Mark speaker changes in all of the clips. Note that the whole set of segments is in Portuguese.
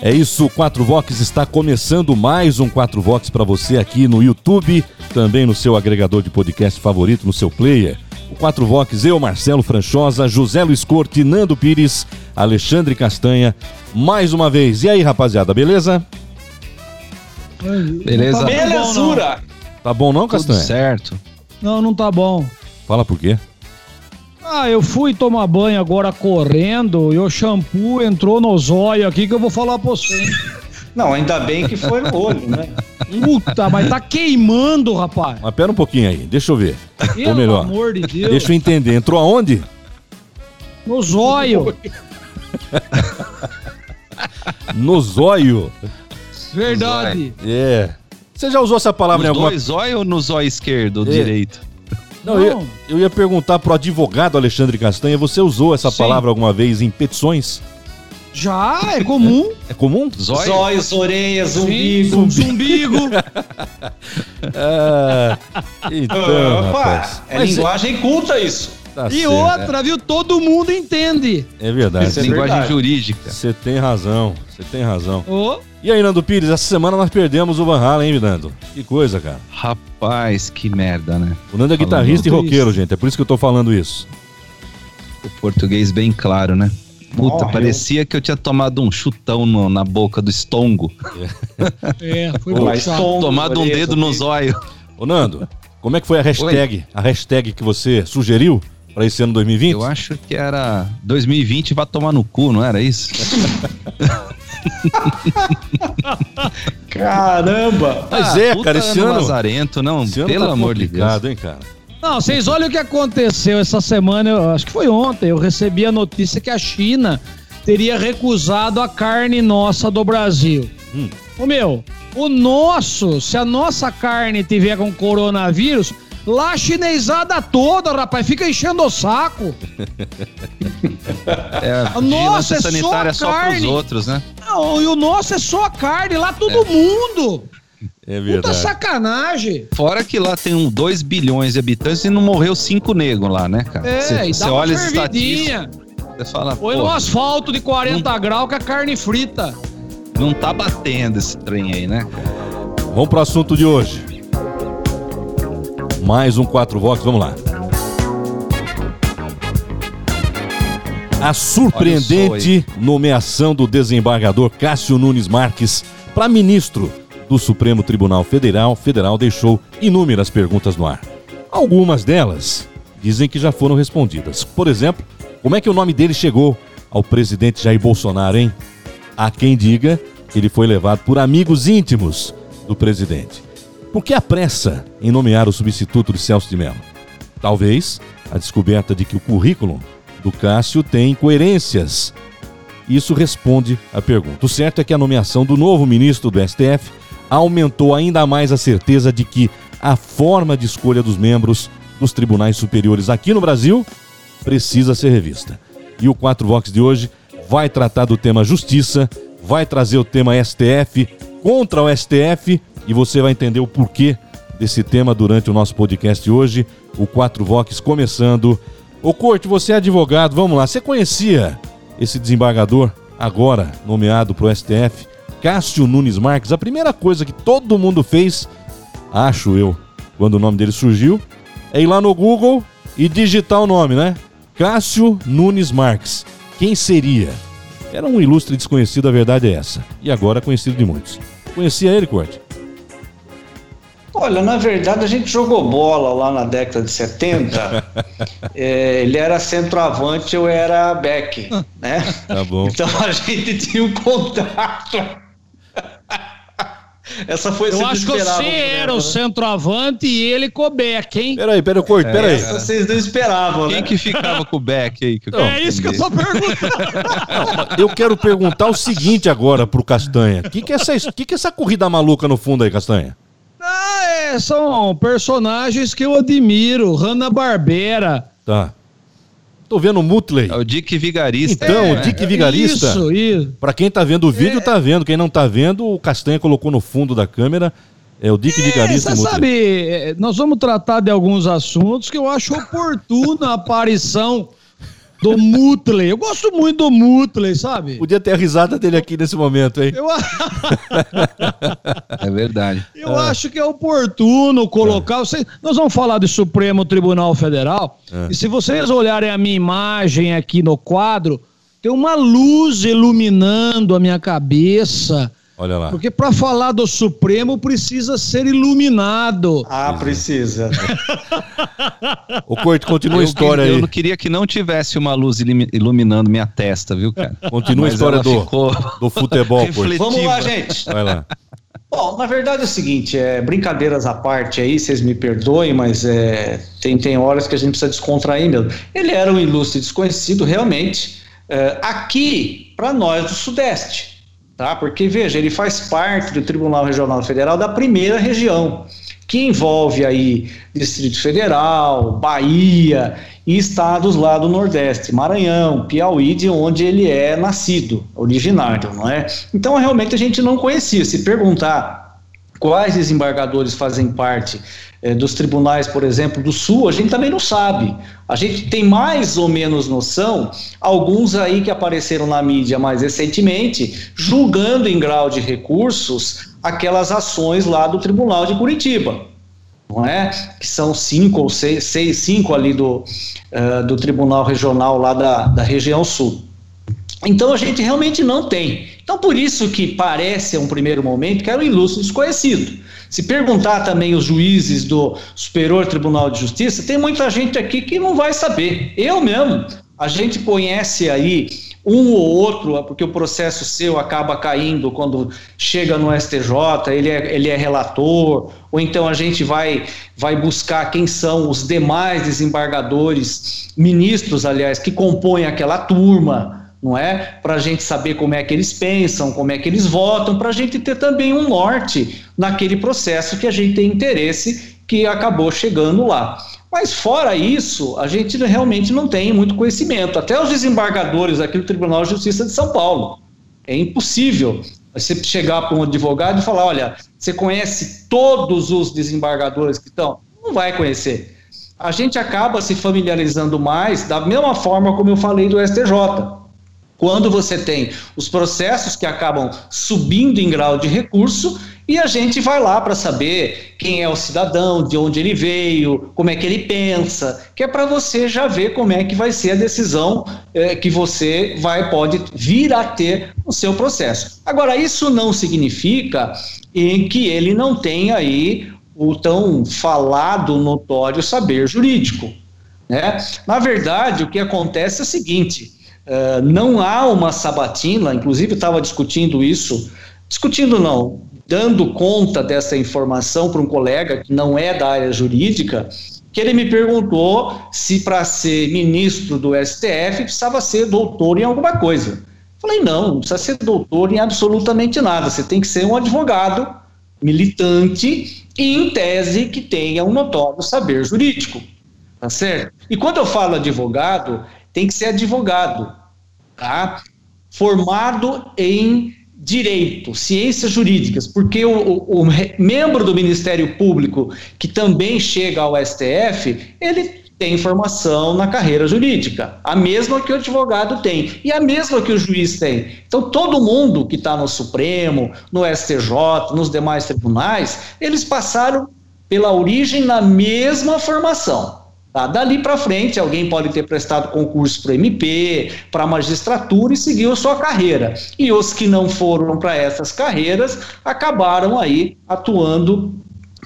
Speaker 1: É isso, o 4 Vox está começando mais um 4 Vox para você aqui no YouTube, também no seu agregador de podcast favorito, no seu player. O 4 Vox, eu, Marcelo Franchosa, José Luiz Corte, Nando Pires, Alexandre Castanha, mais uma vez. E aí, rapaziada, beleza?
Speaker 2: Beleza?
Speaker 3: Belezura!
Speaker 1: Tá bom não, Castanha?
Speaker 2: Tudo certo.
Speaker 4: Não, não tá bom.
Speaker 1: Fala por quê?
Speaker 4: Ah, eu fui tomar banho agora correndo e o shampoo entrou no zóio aqui que eu vou falar pra você.
Speaker 3: Não, ainda bem que foi no olho, né?
Speaker 4: Puta, mas tá queimando, rapaz.
Speaker 1: Mas pera um pouquinho aí, deixa eu ver. Ou
Speaker 4: Pelo
Speaker 1: melhor,
Speaker 4: amor de Deus.
Speaker 1: deixa eu entender. Entrou aonde?
Speaker 4: No zóio.
Speaker 1: No zóio.
Speaker 4: Verdade.
Speaker 1: É. Você já usou essa palavra em
Speaker 2: Nos
Speaker 1: alguma
Speaker 2: dois zóio ou no zóio esquerdo ou
Speaker 1: É.
Speaker 2: direito?
Speaker 1: Não, eu, ia,
Speaker 4: Não.
Speaker 1: eu ia perguntar pro advogado Alexandre Castanha, você usou essa
Speaker 4: Sim.
Speaker 1: palavra alguma vez em petições?
Speaker 4: Já é comum.
Speaker 1: É comum?
Speaker 2: Zóio?
Speaker 3: Zóios, orelhas, umbigo.
Speaker 4: zumbigo.
Speaker 1: Ah, então,
Speaker 3: Opa,
Speaker 1: rapaz.
Speaker 3: é
Speaker 1: Mas
Speaker 3: linguagem culta isso.
Speaker 1: tá
Speaker 4: E
Speaker 1: certo.
Speaker 4: outra, viu? Todo mundo entende.
Speaker 1: É verdade.
Speaker 3: Isso é
Speaker 2: Linguagem
Speaker 3: verdade.
Speaker 2: jurídica.
Speaker 1: Você tem razão, você tem razão.
Speaker 4: Ô,
Speaker 1: E aí, Nando Pires, essa semana nós perdemos o Van Halen, hein, Nando? Que coisa, cara.
Speaker 2: Rapaz, que merda, né?
Speaker 1: O Nando é
Speaker 2: Falando
Speaker 1: guitarrista e roqueiro, gente. É por isso que eu tô falando isso.
Speaker 2: O português bem claro, né? Puta,
Speaker 3: Morreu.
Speaker 2: parecia que eu tinha tomado um chutão no- na boca do estongo.
Speaker 4: é, foi
Speaker 1: Ô,
Speaker 3: Mas
Speaker 4: puxado.
Speaker 3: tom,
Speaker 2: tomado um dedo no zóio.
Speaker 1: Ô, Nando, como é que foi a hashtag? A hashtag que você sugeriu pra esse ano 2020?
Speaker 2: Eu acho que era 2020 vai tomar no cu, não era isso?
Speaker 3: Caramba!
Speaker 1: Mas
Speaker 2: Ah,
Speaker 1: é,
Speaker 2: puta
Speaker 1: cara, esse ano,
Speaker 2: Lazarento, não,
Speaker 1: esse ano
Speaker 2: pelo
Speaker 1: tá
Speaker 2: amor de Deus.
Speaker 1: hein, cara?
Speaker 4: Não, vocês olham o que aconteceu essa semana, eu acho que foi ontem, eu recebi a notícia que a China teria recusado a carne nossa do Brasil.
Speaker 1: Hum.
Speaker 4: Ô meu, o nosso, se a nossa carne tiver com coronavírus, lá a chinesada toda, rapaz, fica enchendo o saco.
Speaker 2: É,
Speaker 4: Nossa, é só
Speaker 2: sanitária só, pros
Speaker 4: carne.
Speaker 2: outros, né?
Speaker 4: Não, e o nosso é só carne, lá todo mundo.
Speaker 1: É
Speaker 4: Puta
Speaker 1: verdade.
Speaker 4: sacanagem.
Speaker 2: Fora que lá tem um 2 bilhões de habitantes e não morreu cinco negros lá, né, cara?
Speaker 4: É,
Speaker 2: Cê-
Speaker 4: e
Speaker 2: cê
Speaker 4: dá uma
Speaker 2: olha as estatísticas,
Speaker 4: fervidinha.
Speaker 2: você fala,
Speaker 4: Põe no asfalto de 40 graus com a carne frita.
Speaker 2: não tá batendo esse trem aí, né?
Speaker 1: Vamos pro assunto de hoje. Mais um 4 Vox, vamos lá. A surpreendente nomeação do desembargador Cássio Nunes Marques para ministro do Supremo Tribunal Federal, Federal deixou inúmeras perguntas no ar. Algumas delas dizem que já foram respondidas. Por exemplo, como é que o nome dele chegou ao presidente Jair Bolsonaro, hein? Há quem diga que ele foi levado por amigos íntimos do presidente. Por que a pressa em nomear o substituto de Celso de Mello? Talvez a descoberta de que o currículo do Cássio tem incoerências. Isso responde à pergunta. O certo é que a nomeação do novo ministro do STF aumentou ainda mais a certeza de que a forma de escolha dos membros dos tribunais superiores aqui no Brasil precisa ser revista. E o 4 Vox de hoje vai tratar do tema justiça, vai trazer o tema STF contra o STF e você vai entender o porquê desse tema durante o nosso podcast hoje. O 4 Vox começando. Ô Corte, você é advogado, vamos lá. Você conhecia esse desembargador agora nomeado para o STF, Cássio Nunes Marques? A primeira coisa que todo mundo fez, acho eu, quando o nome dele surgiu, é ir lá no Google e digitar o nome, né? Cássio Nunes Marques. Quem seria? Era um ilustre desconhecido, a verdade é essa. E agora conhecido de muitos. Conhecia ele, Corte?
Speaker 3: Olha, na verdade a gente jogou bola lá na década de 70. É, ele era centroavante, eu era back, né?
Speaker 1: Tá bom.
Speaker 3: Então a gente tinha um contato. Essa foi
Speaker 4: Eu acho que você era o centroavante e ele Cobeck, hein?
Speaker 1: Peraí, peraí, Corte, peraí.
Speaker 3: Essa vocês não esperavam,
Speaker 2: Quem
Speaker 3: né?
Speaker 2: que ficava com o Beck aí? Que eu
Speaker 1: Não,
Speaker 2: quero
Speaker 4: é isso que eu tô perguntando.
Speaker 1: Eu quero perguntar o seguinte agora pro Castanha. O que, que, é essa, que, que é essa corrida maluca no fundo aí, Castanha?
Speaker 4: É, são personagens que eu admiro. Hanna-Barbera.
Speaker 1: Tá. Tô vendo o Mutley.
Speaker 2: É o Dick Vigarista.
Speaker 1: Então,
Speaker 2: é,
Speaker 1: o Dick Vigarista.
Speaker 4: Isso, isso.
Speaker 1: Pra quem tá vendo o vídeo,
Speaker 4: É.
Speaker 1: tá vendo. Quem não tá vendo, o Castanha colocou no fundo da câmera. É o Dick Vigarista
Speaker 4: Você sabe, é, nós vamos tratar de alguns assuntos que eu acho oportuna a aparição do Mutley. Eu gosto muito do Mutley, sabe?
Speaker 1: Podia ter a risada dele aqui nesse momento, hein?
Speaker 4: Eu,
Speaker 2: É verdade.
Speaker 4: eu acho que é oportuno colocar. Você, nós vamos falar de Supremo Tribunal Federal. E se vocês olharem a minha imagem aqui no quadro, tem uma luz iluminando a minha cabeça.
Speaker 1: Olha lá.
Speaker 4: Porque para falar do Supremo precisa ser iluminado.
Speaker 3: Ah, precisa.
Speaker 1: O Corte, continua a
Speaker 2: eu,
Speaker 1: história
Speaker 2: eu
Speaker 1: aí.
Speaker 2: não queria que não tivesse uma luz iluminando minha testa, viu, cara?
Speaker 1: Continua a
Speaker 2: Mas
Speaker 1: história
Speaker 2: ela
Speaker 1: do,
Speaker 2: ficou
Speaker 1: do futebol, Corte.
Speaker 2: refletiva.
Speaker 3: Vamos lá, gente.
Speaker 1: Vai lá.
Speaker 3: Bom, na verdade é o seguinte, é, brincadeiras à parte aí, vocês me perdoem, mas é, tem, tem horas que a gente precisa descontrair mesmo. Ele era um ilustre desconhecido, realmente, é, aqui para nós do Sudeste, tá? Porque, veja, ele faz parte do Tribunal Regional Federal da primeira região, que envolve aí Distrito Federal, Bahia e estados lá do Nordeste, Maranhão, Piauí, de onde ele é nascido, originário, não é? Então, realmente, a gente não conhecia. Se perguntar quais desembargadores fazem parte eh, dos tribunais, por exemplo, do Sul, a gente também não sabe. A gente tem mais ou menos noção, alguns aí que apareceram na mídia mais recentemente, julgando em grau de recursos aquelas ações lá do Tribunal de Curitiba não é? Que são cinco ou seis, seis cinco ali do, eh, do Tribunal Regional lá da, da região sul. Então a gente realmente não tem. Então por isso que parece a um primeiro momento que era um ilustre desconhecido. Se perguntar também os juízes do Superior Tribunal de Justiça, tem muita gente aqui que não vai saber. Eu mesmo, a gente conhece aí um ou outro, porque o processo seu acaba caindo quando chega no STJ, ele é, ele é relator, ou então a gente vai, vai buscar quem são os demais desembargadores, ministros, aliás, que compõem aquela turma, não é? Para a gente saber como é que eles pensam, como é que eles votam, para a gente ter também um norte naquele processo que a gente tem interesse que acabou chegando lá. Mas fora isso, a gente realmente não tem muito conhecimento. Até os desembargadores aqui do Tribunal de Justiça de São Paulo. É impossível você chegar para um advogado e falar: olha, você conhece todos os desembargadores que estão? Não vai conhecer. A gente acaba se familiarizando mais da mesma forma como eu falei do STJ. Quando você tem os processos que acabam subindo em grau de recurso e a gente vai lá para saber quem é o cidadão, de onde ele veio, como é que ele pensa, que é para você já ver como é que vai ser a decisão eh, que você vai pode vir a ter no seu processo. Agora isso não significa em que ele não tenha aí o tão falado notório saber jurídico, né? Na verdade, o que acontece é o seguinte: Uh, não há uma sabatina, inclusive estava discutindo isso, discutindo não, dando conta dessa informação para um colega que não é da área jurídica, que ele me perguntou se para ser ministro do STF precisava ser doutor em alguma coisa. Falei, não, não precisa ser doutor em absolutamente nada, você tem que ser um advogado militante e em tese que tenha um notório saber jurídico, tá certo? E quando eu falo advogado, tem que ser advogado, tá? Formado em direito, ciências jurídicas, porque o, o, o, membro do Ministério Público que também chega ao STF, ele tem formação na carreira jurídica, a mesma que o advogado tem e a mesma que o juiz tem. Então todo mundo que está no Supremo, no STJ, nos demais tribunais, eles passaram pela origem na mesma formação. Tá? Dali para frente, alguém pode ter prestado concurso para MP, para magistratura e seguiu a sua carreira. E os que não foram para essas carreiras acabaram aí atuando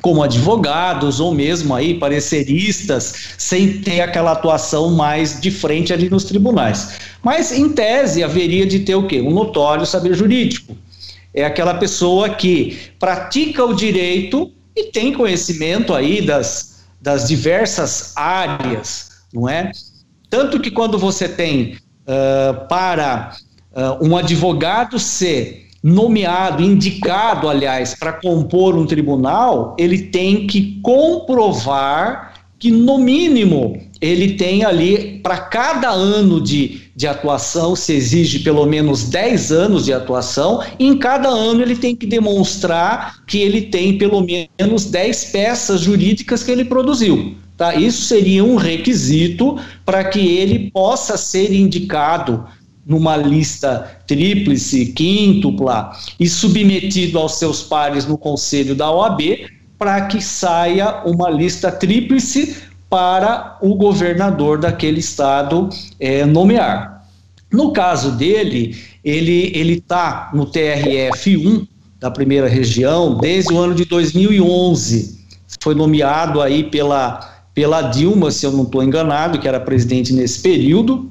Speaker 3: como advogados ou mesmo aí pareceristas, sem ter aquela atuação mais de frente ali nos tribunais. Mas em tese haveria de ter o quê? Um notório saber jurídico. É aquela pessoa que pratica o direito e tem conhecimento aí das das diversas áreas, não é? Tanto que quando você tem uh, para uh, um advogado ser nomeado, indicado, aliás, para compor um tribunal, ele tem que comprovar que, no mínimo, ele tem ali, para cada ano de, de atuação, se exige pelo menos 10 anos de atuação, e em cada ano ele tem que demonstrar que ele tem pelo menos 10 peças jurídicas que ele produziu. Tá? Isso seria um requisito para que ele possa ser indicado numa lista tríplice, quíntupla e submetido aos seus pares no conselho da OAB para que saia uma lista tríplice para o governador daquele estado é, nomear. No caso dele, ele está no TRF 1 da primeira região desde o ano de 2011. Foi nomeado aí pela, pela Dilma, se eu não estou enganado, que era presidente nesse período,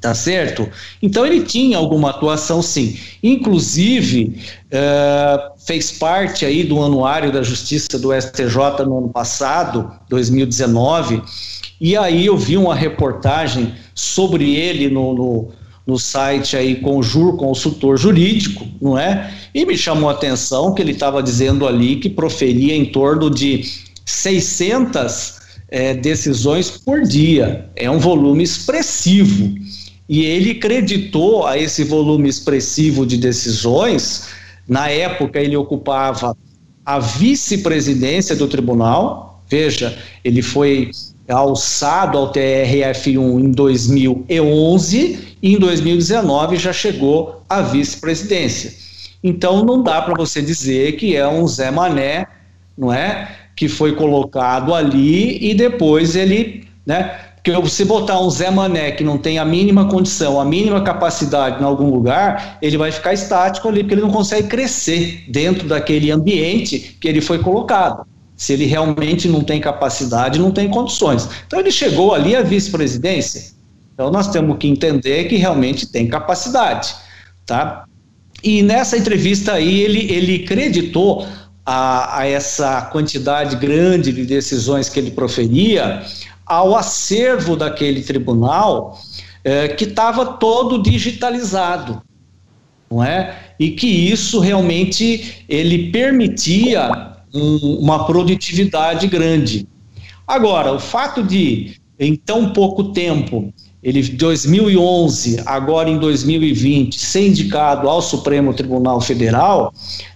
Speaker 3: tá certo? Então ele tinha alguma atuação sim. Inclusive, uh, fez parte aí do anuário da Justiça do STJ no ano passado, 2019, e aí eu vi uma reportagem sobre ele no, no, no site aí Conjur Consultor Jurídico, não é? E me chamou a atenção que ele estava dizendo ali que proferia em torno de 600 é, decisões por dia. É um volume expressivo e ele creditou a esse volume expressivo de decisões. Na época, ele ocupava a vice-presidência do tribunal. Veja, ele foi alçado ao TRF1 em 2011 e em 2019 já chegou à vice-presidência. Então não dá para você dizer que é um Zé Mané, não é? Que foi colocado ali e depois ele, né? Porque se botar um Zé Mané que não tem a mínima condição, a mínima capacidade em algum lugar, ele vai ficar estático ali, porque ele não consegue crescer dentro daquele ambiente que ele foi colocado. Se ele realmente não tem capacidade, não tem condições. Então ele chegou ali à vice-presidência. Então nós temos que entender que realmente tem capacidade, tá? E nessa entrevista aí ele, ele creditou a, a essa quantidade grande de decisões que ele proferia ao acervo daquele tribunal é, que estava todo digitalizado, não é? E que isso realmente ele permitia um, uma produtividade grande. Agora, o fato de em tão pouco tempo ele 2011, agora em 2020, ser indicado ao Supremo Tribunal Federal,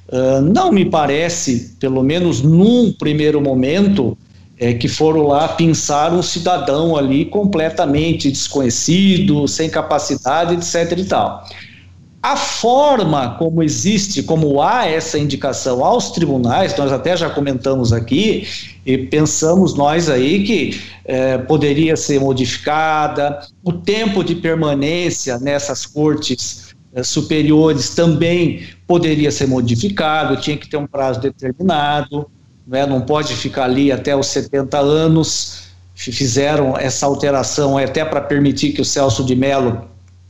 Speaker 3: uh, não me parece, pelo menos num primeiro momento, é, que foram lá pinçar um cidadão ali completamente desconhecido, sem capacidade, etc. e tal. A forma como existe, como há essa indicação aos tribunais, nós até já comentamos aqui, e pensamos nós aí que é, poderia ser modificada, o tempo de permanência nessas cortes é, superiores também poderia ser modificado, tinha que ter um prazo determinado né, não pode ficar ali até os 70 anos. Fizeram essa alteração até para permitir que o Celso de Mello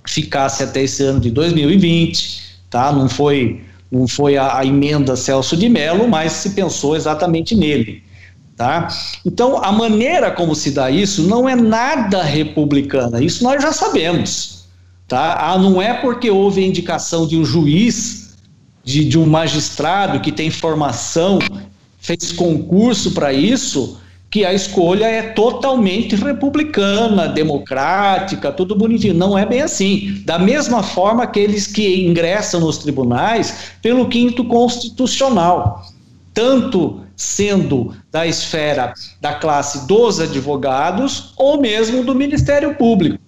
Speaker 3: ficasse até esse ano de 2020, tá? Não foi, não foi a, a emenda Celso de Mello, mas se pensou exatamente nele. Tá? Então, a maneira como se dá isso não é nada republicana, isso nós já sabemos. Tá? Ah, não é porque houve a indicação de um juiz, de, de um magistrado que tem formação fez concurso para isso, que a escolha é totalmente republicana, democrática, tudo bonitinho. Não é bem assim. Da mesma forma aqueles que ingressam nos tribunais pelo quinto constitucional, tanto sendo da esfera da classe dos advogados ou mesmo do Ministério Público.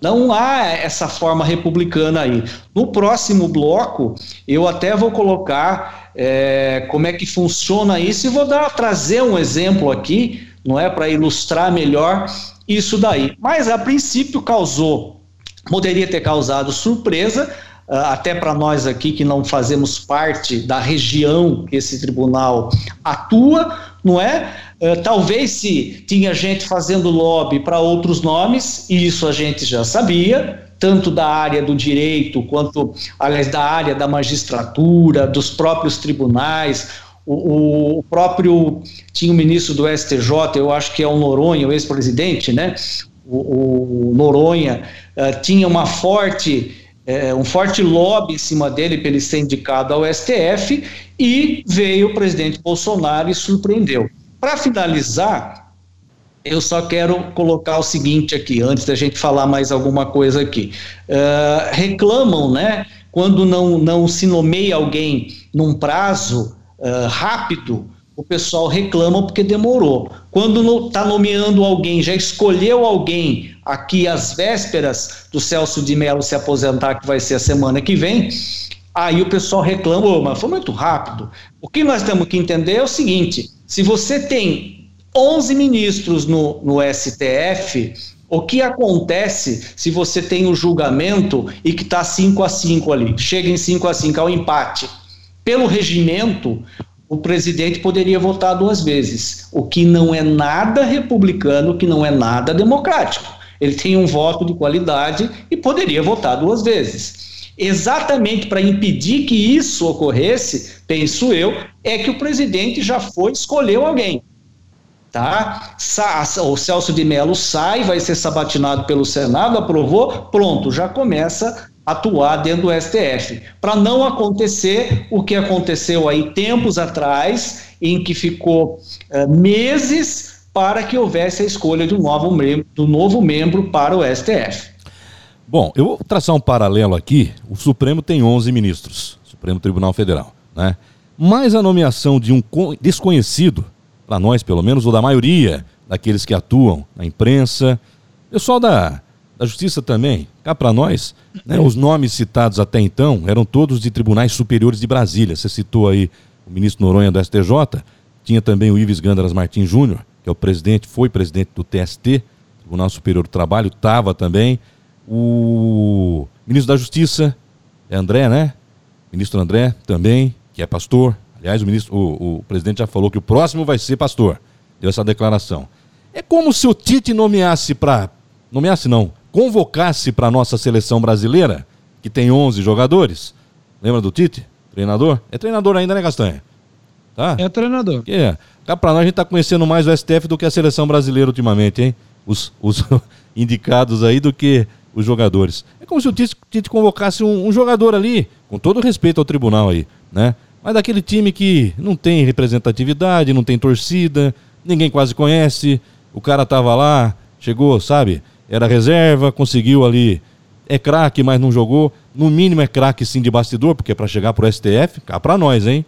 Speaker 3: Não há essa forma republicana aí. No próximo bloco, eu até vou colocar é, como é que funciona isso e vou dar, trazer um exemplo aqui, não é, para ilustrar melhor isso daí. Mas a princípio causou, poderia ter causado surpresa, até para nós aqui que não fazemos parte da região que esse tribunal atua, não é? Uh, talvez se tinha gente fazendo lobby para outros nomes, e isso a gente já sabia, tanto da área do direito quanto, aliás, da área da magistratura, dos próprios tribunais. O, o próprio tinha o ministro do STJ, eu acho que é o Noronha, o ex-presidente, né? O, o Noronha uh, tinha uma forte é, um forte lobby em cima dele para ele ser indicado ao STF e veio o presidente Bolsonaro e surpreendeu. Para finalizar, eu só quero colocar o seguinte aqui, antes da gente falar mais alguma coisa aqui. Uh, reclamam, né, quando não, não se nomeia alguém num prazo uh, rápido, o pessoal reclama porque demorou. Quando está nomeando alguém, já escolheu alguém aqui às vésperas do Celso de Mello se aposentar, que vai ser a semana que vem, aí o pessoal reclama, oh, mas foi muito rápido. O que nós temos que entender é o seguinte: se você tem 11 ministros no, no STF, o que acontece se você tem o julgamento e que está 5 a 5 ali, chega em 5 a 5 ao empate? Pelo regimento, o presidente poderia votar duas vezes, o que não é nada republicano, que não é nada democrático. Ele tem um voto de qualidade e poderia votar duas vezes. Exatamente para impedir que isso ocorresse, penso eu, é que o presidente já foi escolheu alguém. Tá? O Celso de Mello sai, vai ser sabatinado pelo Senado, aprovou, pronto, já começa atuar dentro do STF, para não acontecer o que aconteceu aí tempos atrás, em que ficou uh, meses para que houvesse a escolha de um novo membro, do novo membro para o STF.
Speaker 1: Bom, eu vou traçar um paralelo aqui. O Supremo tem 11 ministros, Supremo Tribunal Federal, né? Mas a nomeação de um desconhecido, para nós pelo menos, ou da maioria daqueles que atuam na imprensa, pessoal da da Justiça também, cá para nós, né, os nomes citados até então eram todos de tribunais superiores de Brasília. Você citou aí o ministro Noronha do STJ, tinha também o Ives Gândaras Martins Júnior, que é o presidente, foi presidente do TST, Tribunal Superior do Trabalho, estava também. O ministro da Justiça, é André, né? Ministro André também, que é pastor. Aliás, o, ministro, o, o presidente já falou que o próximo vai ser pastor. Deu essa declaração. É como se o Tite nomeasse para. Nomeasse não convocasse para a nossa seleção brasileira, que tem 11 jogadores, lembra do Tite? Treinador? É treinador ainda, né, Castanha?
Speaker 4: Tá? É treinador.
Speaker 1: Que é. Cá pra nós a gente tá conhecendo mais o STF do que a seleção brasileira ultimamente, hein? Os, os indicados aí do que os jogadores. É como se o Tite, Tite convocasse um, um, jogador ali, com todo respeito ao tribunal aí, né? Mas daquele time que não tem representatividade, não tem torcida, ninguém quase conhece, o cara tava lá, chegou, sabe? Era reserva, conseguiu ali. É craque, mas não jogou. No mínimo é craque sim de bastidor, porque para chegar pro STF, cá para nós, hein?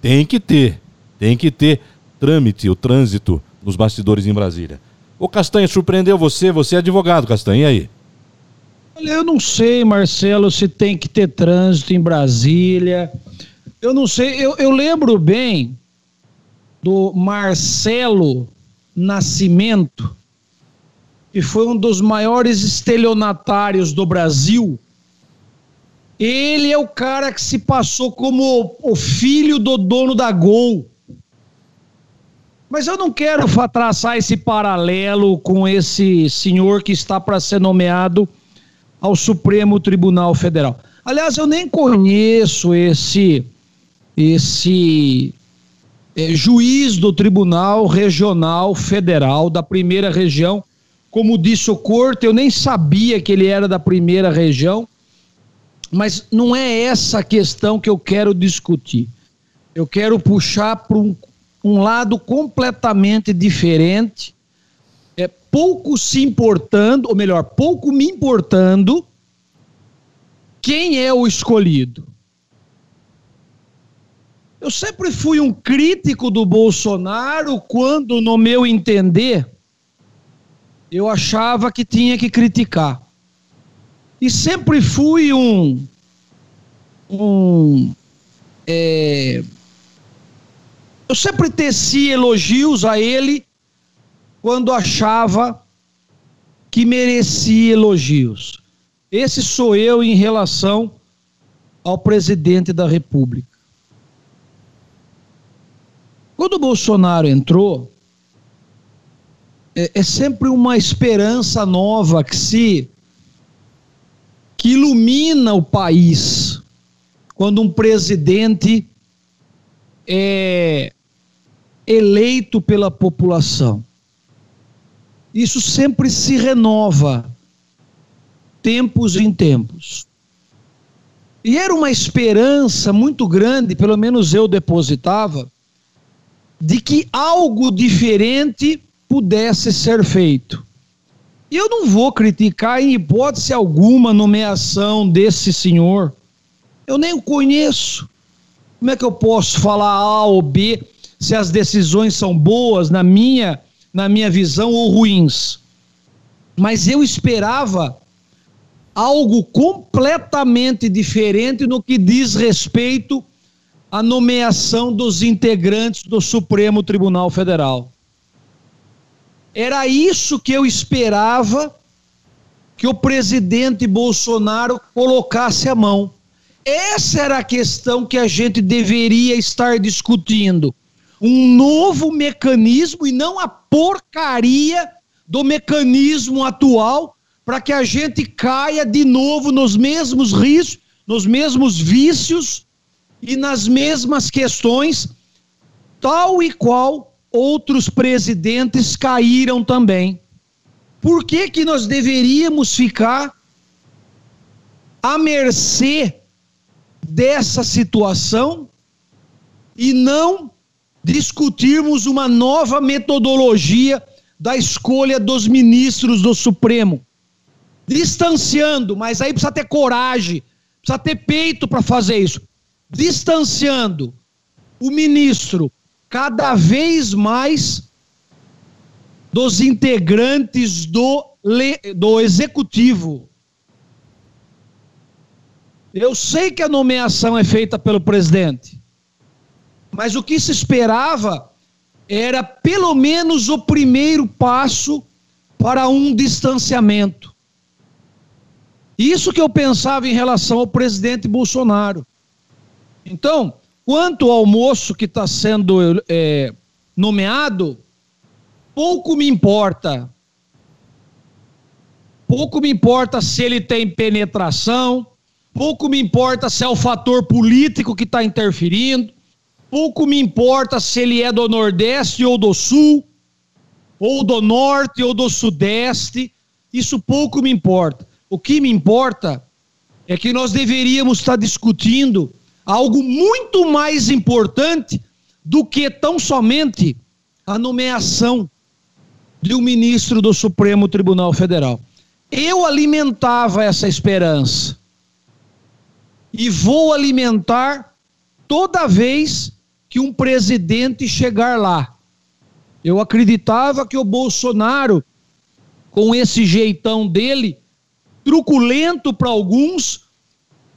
Speaker 1: Tem que ter. Tem que ter trâmite, o trânsito nos bastidores em Brasília. Ô Castanha, surpreendeu você? Você é advogado, Castanha, e aí?
Speaker 4: Olha, eu não sei, Marcelo, se tem que ter trânsito em Brasília. Eu não sei, eu, eu lembro bem do Marcelo Nascimento, que foi um dos maiores estelionatários do Brasil, ele é o cara que se passou como o filho do dono da Gol. Mas eu não quero traçar esse paralelo com esse senhor que está para ser nomeado ao Supremo Tribunal Federal. Aliás, eu nem conheço esse esse é, juiz do Tribunal Regional Federal da primeira região como disse o Corto, eu nem sabia que ele era da primeira região, mas não é essa a questão que eu quero discutir. Eu quero puxar para um, um lado completamente diferente, é pouco se importando, ou melhor, pouco me importando quem é o escolhido. Eu sempre fui um crítico do Bolsonaro quando, no meu entender, eu achava que tinha que criticar. E sempre fui um. um é, eu sempre teci elogios a ele quando achava que merecia elogios. Esse sou eu em relação ao presidente da República. Quando o Bolsonaro entrou, é, é sempre uma esperança nova que se que ilumina o país quando um presidente é eleito pela população. Isso sempre se renova, tempos em tempos. E era uma esperança muito grande, pelo menos eu depositava, de que algo diferente pudesse ser feito. E eu não vou criticar em hipótese alguma a nomeação desse senhor. Eu nem o conheço. Como é que eu posso falar A ou B se as decisões são boas na minha, na minha visão ou ruins? Mas eu esperava algo completamente diferente no que diz respeito à nomeação dos integrantes do Supremo Tribunal Federal. Era isso que eu esperava que o presidente Bolsonaro colocasse a mão. Essa era a questão que a gente deveria estar discutindo. Um novo mecanismo e não a porcaria do mecanismo atual para que a gente caia de novo nos mesmos riscos, nos mesmos vícios e nas mesmas questões, tal e qual outros presidentes caíram também. Por que, que nós deveríamos ficar à mercê dessa situação e não discutirmos uma nova metodologia da escolha dos ministros do Supremo? Distanciando, mas aí precisa ter coragem, precisa ter peito para fazer isso. Distanciando o ministro cada vez mais dos integrantes do, do executivo. Eu sei que a nomeação é feita pelo presidente, mas o que se esperava era pelo menos o primeiro passo para um distanciamento. Isso que eu pensava em relação ao presidente Bolsonaro. Então, Quanto ao moço que está sendo é, nomeado, pouco me importa. Pouco me importa se ele tem penetração, pouco me importa se é o fator político que está interferindo, pouco me importa se ele é do Nordeste ou do Sul, ou do Norte ou do Sudeste, isso pouco me importa. O que me importa é que nós deveríamos estar discutindo algo muito mais importante do que tão somente a nomeação de um ministro do Supremo Tribunal Federal. Eu alimentava essa esperança e vou alimentar toda vez que um presidente chegar lá. Eu acreditava que o Bolsonaro, com esse jeitão dele, truculento para alguns,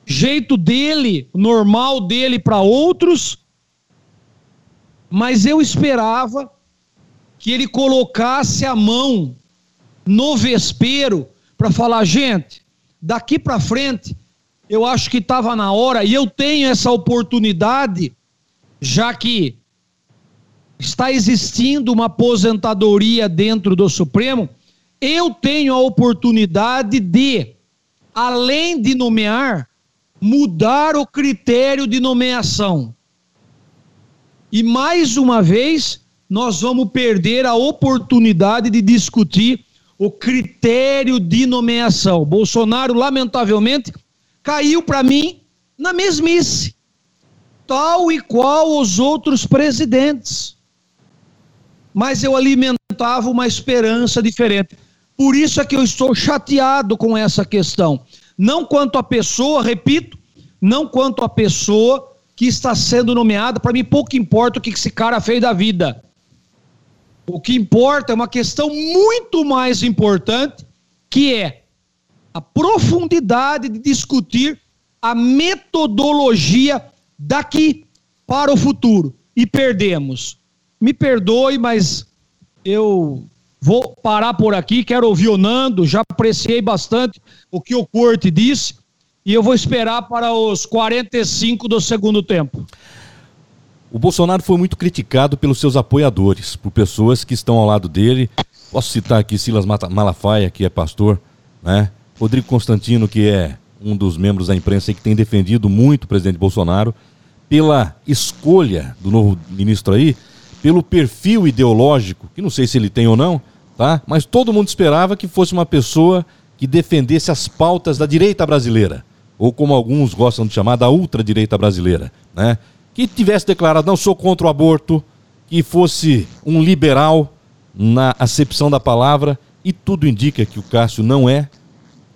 Speaker 4: jeito dele, normal dele para outros, mas eu esperava que ele colocasse a mão no vespeiro para falar, gente, daqui para frente, eu acho que estava na hora e eu tenho essa oportunidade, já que está existindo uma aposentadoria dentro do Supremo, eu tenho a oportunidade de, além de nomear, mudar o critério de nomeação. E mais uma vez, nós vamos perder a oportunidade de discutir o critério de nomeação. Bolsonaro, lamentavelmente, caiu para mim na mesmice, tal e qual os outros presidentes. Mas eu alimentava uma esperança diferente. Por isso é que eu estou chateado com essa questão não quanto a pessoa, repito, não quanto a pessoa que está sendo nomeada. Para mim, pouco importa o que esse cara fez da vida. O que importa é uma questão muito mais importante, que é a profundidade de discutir a metodologia daqui para o futuro. E perdemos. Me perdoe, mas eu Vou parar por aqui, quero ouvir o Nando, já apreciei bastante o que o Corte disse e eu vou esperar para os 45 do segundo tempo.
Speaker 1: O Bolsonaro foi muito criticado pelos seus apoiadores, por pessoas que estão ao lado dele. Posso citar aqui Silas Malafaia, que é pastor, né? Rodrigo Constantino, que é um dos membros da imprensa que tem defendido muito o presidente Bolsonaro, pela escolha do novo ministro aí, pelo perfil ideológico, que não sei se ele tem ou não, tá? Mas todo mundo esperava que fosse uma pessoa que defendesse as pautas da direita brasileira, ou como alguns gostam de chamar, da ultradireita brasileira, né? Que tivesse declarado, não sou contra o aborto, que fosse um liberal na acepção da palavra, e tudo indica que o Cássio não é,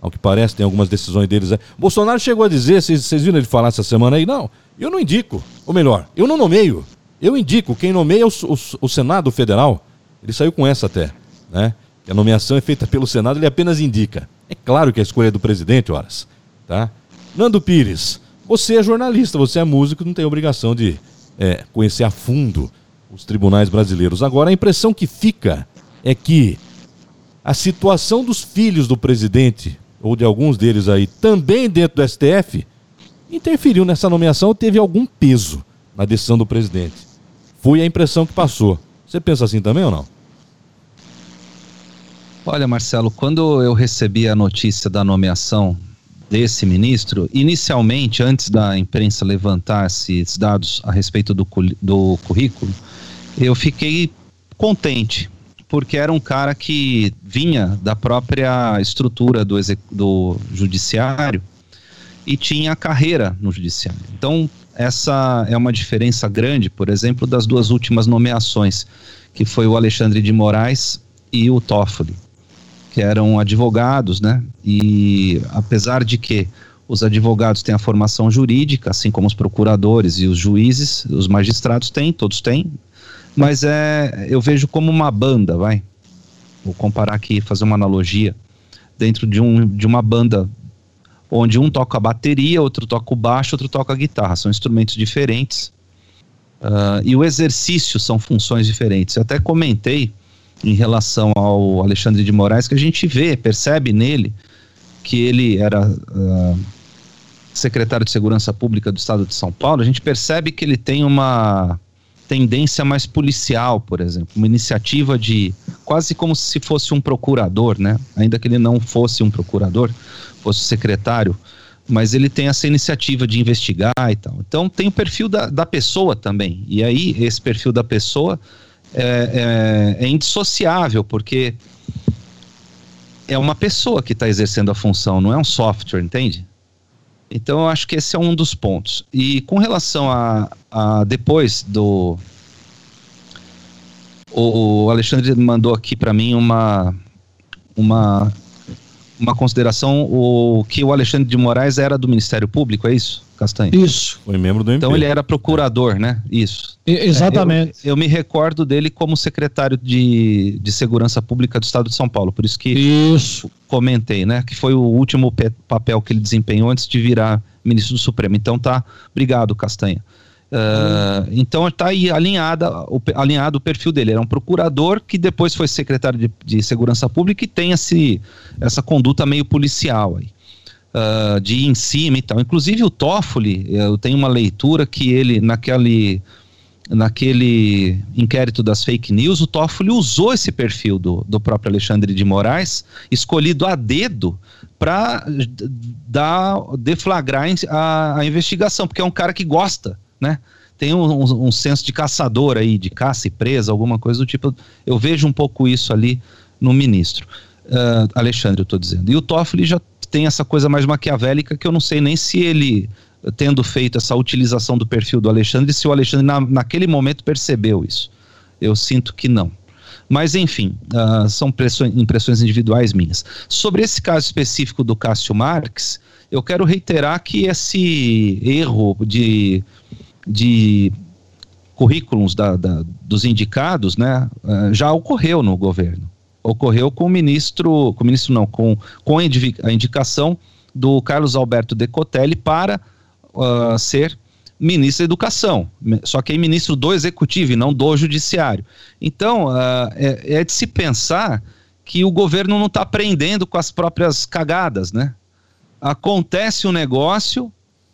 Speaker 1: ao que parece, tem algumas decisões deles. É. Bolsonaro chegou a dizer, vocês, vocês viram ele falar essa semana aí? Não, eu não indico, ou melhor, eu não nomeio, eu indico, quem nomeia o, o, o Senado Federal. Ele saiu com essa até, né? Que a nomeação é feita pelo Senado, ele apenas indica. É claro que a escolha é do presidente, horas, tá? Nando Pires, você é jornalista, você é músico, não tem obrigação de é, conhecer a fundo os tribunais brasileiros. Agora, a impressão que fica é que a situação dos filhos do presidente, ou de alguns deles aí, também dentro do STF, interferiu nessa nomeação ou teve algum peso na decisão do presidente. Foi a impressão que passou. Você pensa assim também ou não?
Speaker 2: Olha, Marcelo, quando eu recebi a notícia da nomeação desse ministro, inicialmente, antes da imprensa levantar esses dados a respeito do, do currículo, eu fiquei contente, porque era um cara que vinha da própria estrutura do, do judiciário e tinha carreira no judiciário. Então, essa é uma diferença grande, por exemplo, das duas últimas nomeações, que foi o Alexandre de Moraes e o Toffoli que eram advogados, né? E apesar de que os advogados têm a formação jurídica, assim como os procuradores e os juízes, os magistrados têm, todos têm, mas é, eu vejo como uma banda, vai. Vou comparar aqui, fazer uma analogia dentro de, um, de uma banda onde um toca a bateria, outro toca o baixo, outro toca a guitarra. São instrumentos diferentes. Uh, e o exercício são funções diferentes. Eu até comentei em relação ao Alexandre de Moraes que a gente vê, percebe nele que ele era uh, secretário de Segurança Pública do Estado de São Paulo, a gente percebe que ele tem uma tendência mais policial, por exemplo, uma iniciativa de quase como se fosse um procurador, né? Ainda que ele não fosse um procurador, fosse secretário, mas ele tem essa iniciativa de investigar e tal. Então tem o perfil da, da pessoa também. E aí esse perfil da pessoa é, é, é indissociável, porque é uma pessoa que está exercendo a função, não é um software, entende? Então eu acho que esse é um dos pontos. E com relação a, a depois do. O, o Alexandre mandou aqui para mim uma, uma, uma consideração o que o Alexandre de Moraes era do Ministério Público, é isso? Castanho.
Speaker 4: Isso.
Speaker 1: Foi membro do MP.
Speaker 2: Então ele era procurador, né? Isso.
Speaker 4: E, exatamente.
Speaker 2: É, eu, eu, me recordo dele como secretário de, de Segurança Pública do Estado de São Paulo, por isso que
Speaker 4: isso.
Speaker 2: comentei, né? Que foi o último papel que ele desempenhou antes de virar ministro do Supremo. Então tá, obrigado, Castanha. Uh, então está aí alinhada, alinhado o perfil dele. Era um procurador que depois foi secretário de, de Segurança Pública e tem esse, essa conduta meio policial aí uh, de ir em cima e tal. Inclusive o Toffoli, eu tenho uma leitura que ele, naquele, naquele inquérito das fake news, o Toffoli usou esse perfil do, do próprio Alexandre de Moraes, escolhido a dedo, para deflagrar a, a, investigação, porque é um cara que gosta, né? Tem um, um, um, senso de caçador aí, de caça e presa, alguma coisa do tipo. Eu vejo um pouco isso ali no ministro. Uh, Alexandre, eu estou dizendo. E o Toffoli já tem essa coisa mais maquiavélica que eu não sei nem se ele, tendo feito essa utilização do perfil do Alexandre, se o Alexandre na, naquele momento percebeu isso. Eu sinto que não. Mas, enfim, uh, são impressões individuais minhas. Sobre esse caso específico do Cássio Marques, eu quero reiterar que esse erro de, de currículos da, da, dos indicados né, uh, já ocorreu no governo ocorreu com o ministro, com o ministro não, com, com a indicação do Carlos Alberto Decotelli para uh, ser ministro da Educação, só que é ministro do Executivo e não do Judiciário. Então, uh, é, é, de se pensar que o governo não está aprendendo com as próprias cagadas, né? Acontece um negócio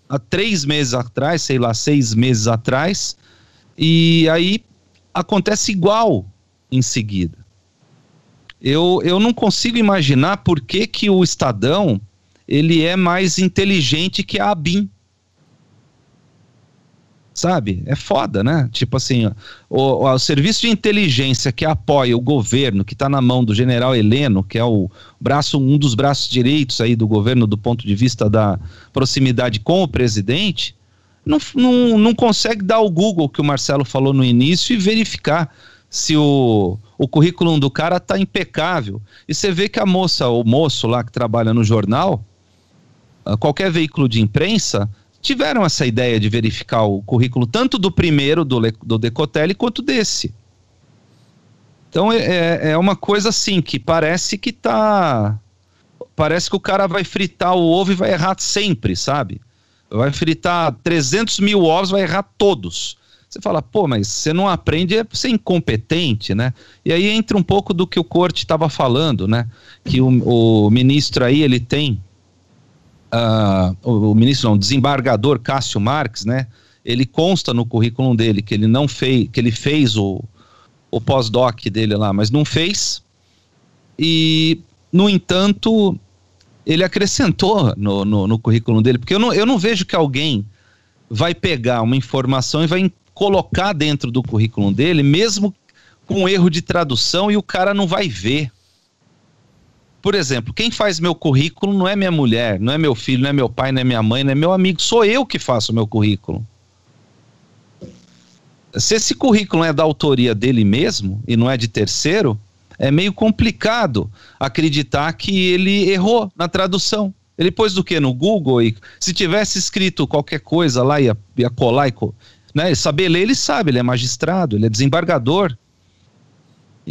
Speaker 2: há três meses atrás, sei lá, seis meses atrás, e aí acontece igual em seguida eu, eu não consigo imaginar por que, que o Estadão ele é mais inteligente que a ABIN. Sabe? É foda, né? Tipo assim, o, o, serviço de inteligência que apoia o governo, que está na mão do general Heleno, que é o braço, um dos braços direitos aí do governo do ponto de vista da proximidade com o presidente, não, não, não consegue dar o Google que o Marcelo falou no início e verificar se o, o currículo do cara está impecável. E você vê que a moça, o moço lá que trabalha no jornal, qualquer veículo de imprensa, tiveram essa ideia de verificar o currículo tanto do primeiro, do, do Decotelli, quanto desse. Então é, é, é uma coisa assim que parece que tá. Parece que o cara vai fritar o ovo e vai errar sempre, sabe? Vai fritar 300 mil ovos, vai errar todos. Você fala, pô, mas você não aprende é ser incompetente, né? E aí entra um pouco do que o Corte estava falando, né? Que o, o ministro aí, ele tem uh, o, o, ministro, não, desembargador Cássio Marques, né? Ele consta no currículo dele que ele não fez, que ele fez o, o pós-doc dele lá, mas não fez. E, no entanto, ele acrescentou no, no, no currículo dele, porque eu não, eu não vejo que alguém vai pegar uma informação e vai colocar dentro do currículo dele, mesmo com erro de tradução, e o cara não vai ver por exemplo, quem faz meu currículo não é minha mulher, não é meu filho, não é meu pai, não é minha mãe, não é meu amigo, sou eu que faço o meu currículo. Se esse currículo é da autoria dele mesmo e não é de terceiro, é meio complicado acreditar que ele errou na tradução. Ele pôs do que no Google e se tivesse escrito qualquer coisa lá ia, ia colar e, né, saber ler ele sabe, ele é magistrado, ele é desembargador.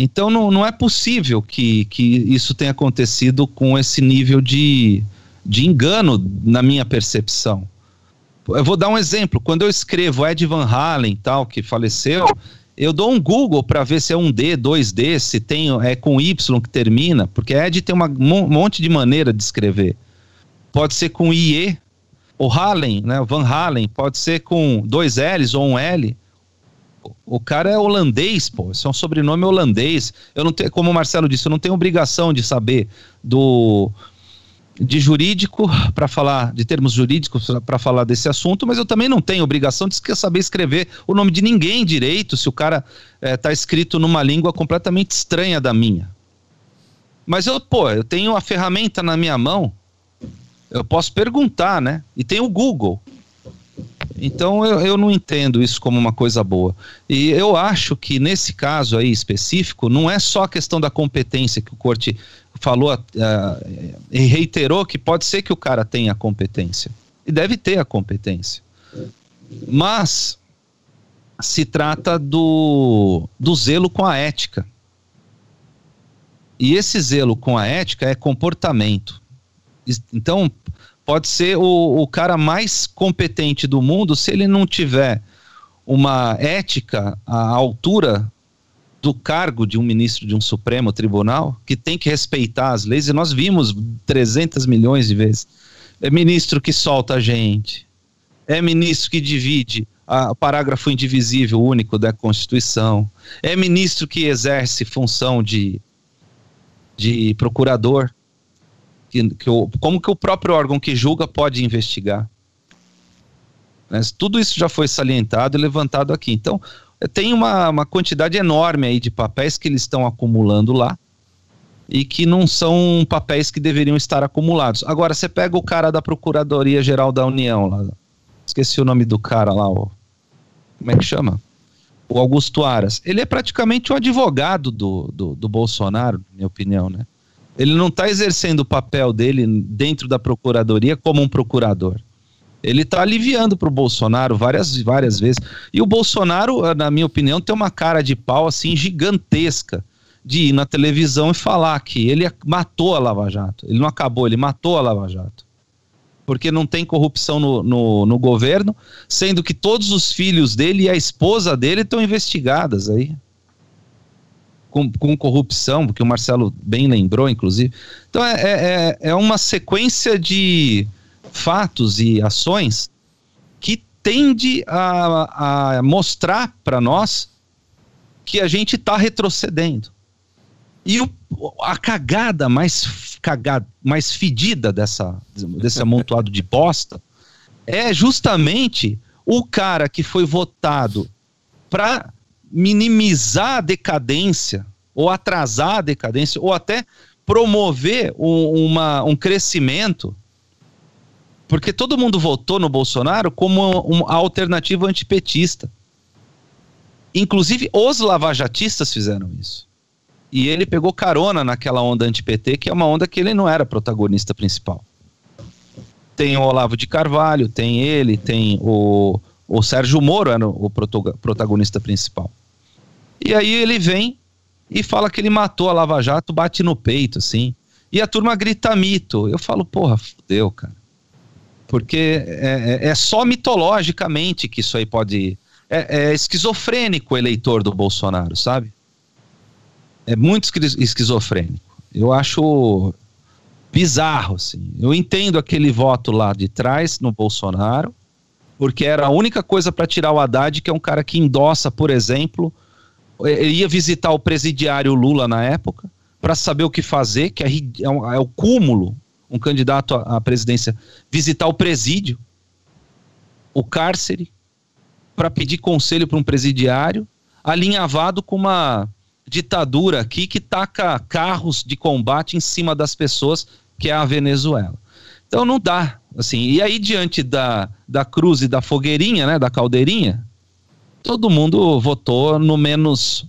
Speaker 2: Então não, não é possível que, que isso tenha acontecido com esse nível de, de engano na minha percepção. Eu vou dar um exemplo. Quando eu escrevo Ed Van Halen, tal, que faleceu, eu dou um Google para ver se é um D, 2D, se tem é com Y que termina, porque Ed tem um monte de maneira de escrever. Pode ser com IE, o Halen, né, Van Halen, pode ser com dois L's ou um L o cara é holandês, pô. Isso é um sobrenome holandês. Eu não tenho, como o Marcelo disse, eu não tenho obrigação de saber do de jurídico para falar de termos jurídicos para falar desse assunto, mas eu também não tenho obrigação de saber escrever o nome de ninguém direito se o cara está eh, escrito numa língua completamente estranha da minha. Mas eu, pô, eu tenho a ferramenta na minha mão, eu posso perguntar, né? E tem o Google. Então eu, eu não entendo isso como uma coisa boa. E eu acho que nesse caso aí específico, não é só a questão da competência que o Corte falou uh, e reiterou que pode ser que o cara tenha competência. E deve ter a competência. Mas se trata do, do zelo com a ética. E esse zelo com a ética é comportamento. Então, pode ser o, o cara mais competente do mundo se ele não tiver uma ética à altura do cargo de um ministro de um Supremo Tribunal, que tem que respeitar as leis, e nós vimos 300 milhões de vezes. É ministro que solta a gente, é ministro que divide o parágrafo indivisível único da Constituição, é ministro que exerce função de, de procurador, que, que o, como que o próprio órgão que julga pode investigar. Né? Tudo isso já foi salientado e levantado aqui. Então, tem uma, uma quantidade enorme aí de papéis que eles estão acumulando lá e que não são papéis que deveriam estar acumulados. Agora, você pega o cara da Procuradoria Geral da União lá, esqueci o nome do cara lá, ó, como é que chama? O Augusto Aras. Ele é praticamente o advogado do, do, do Bolsonaro, na minha opinião, né? Ele não está exercendo o papel dele dentro da procuradoria como um procurador. Ele está aliviando para o Bolsonaro várias, várias vezes. E o Bolsonaro, na minha opinião, tem uma cara de pau assim gigantesca de ir na televisão e falar que ele matou a Lava Jato. Ele não acabou, ele matou a Lava Jato. Porque não tem corrupção no, no, no governo, sendo que todos os filhos dele e a esposa dele estão investigadas aí com, com, corrupção, porque o Marcelo bem lembrou, inclusive. Então é, é, é, é uma sequência de fatos e ações que tende a, a mostrar para nós que a gente está retrocedendo. E o, a cagada mais cagada, mais fedida dessa, desse amontoado de bosta é justamente o cara que foi votado para minimizar a decadência, ou atrasar a decadência, ou até promover um, uma, um crescimento, porque todo mundo votou no Bolsonaro como uma alternativa antipetista. Inclusive, os lavajatistas fizeram isso. E ele pegou carona naquela onda anti-PT, que é uma onda que ele não era protagonista principal. Tem o Olavo de Carvalho, tem ele, tem o, o Sérgio Moro, era o protagonista principal. E aí ele vem e fala que ele matou a Lava Jato, bate no peito, assim. E a turma grita mito. Eu falo, porra, fudeu, cara. Porque é, é, é só mitologicamente que isso aí pode. É, é esquizofrênico o eleitor do Bolsonaro, sabe? é muito esquizofrênico. Eu acho bizarro, assim. Eu entendo aquele voto lá de trás no Bolsonaro, porque era a única coisa para tirar o Haddad, que é um cara que endossa, por exemplo, ia visitar o presidiário Lula na época, para saber o que fazer, que é, é, um, é o cúmulo, um candidato à, à presidência, visitar o presídio, o cárcere, para pedir conselho para um presidiário, alinhavado com uma ditadura aqui que taca carros de combate em cima das pessoas, que é a Venezuela. Então não dá, assim. E aí diante da, da cruz e da fogueirinha, né, da caldeirinha, todo mundo votou no menos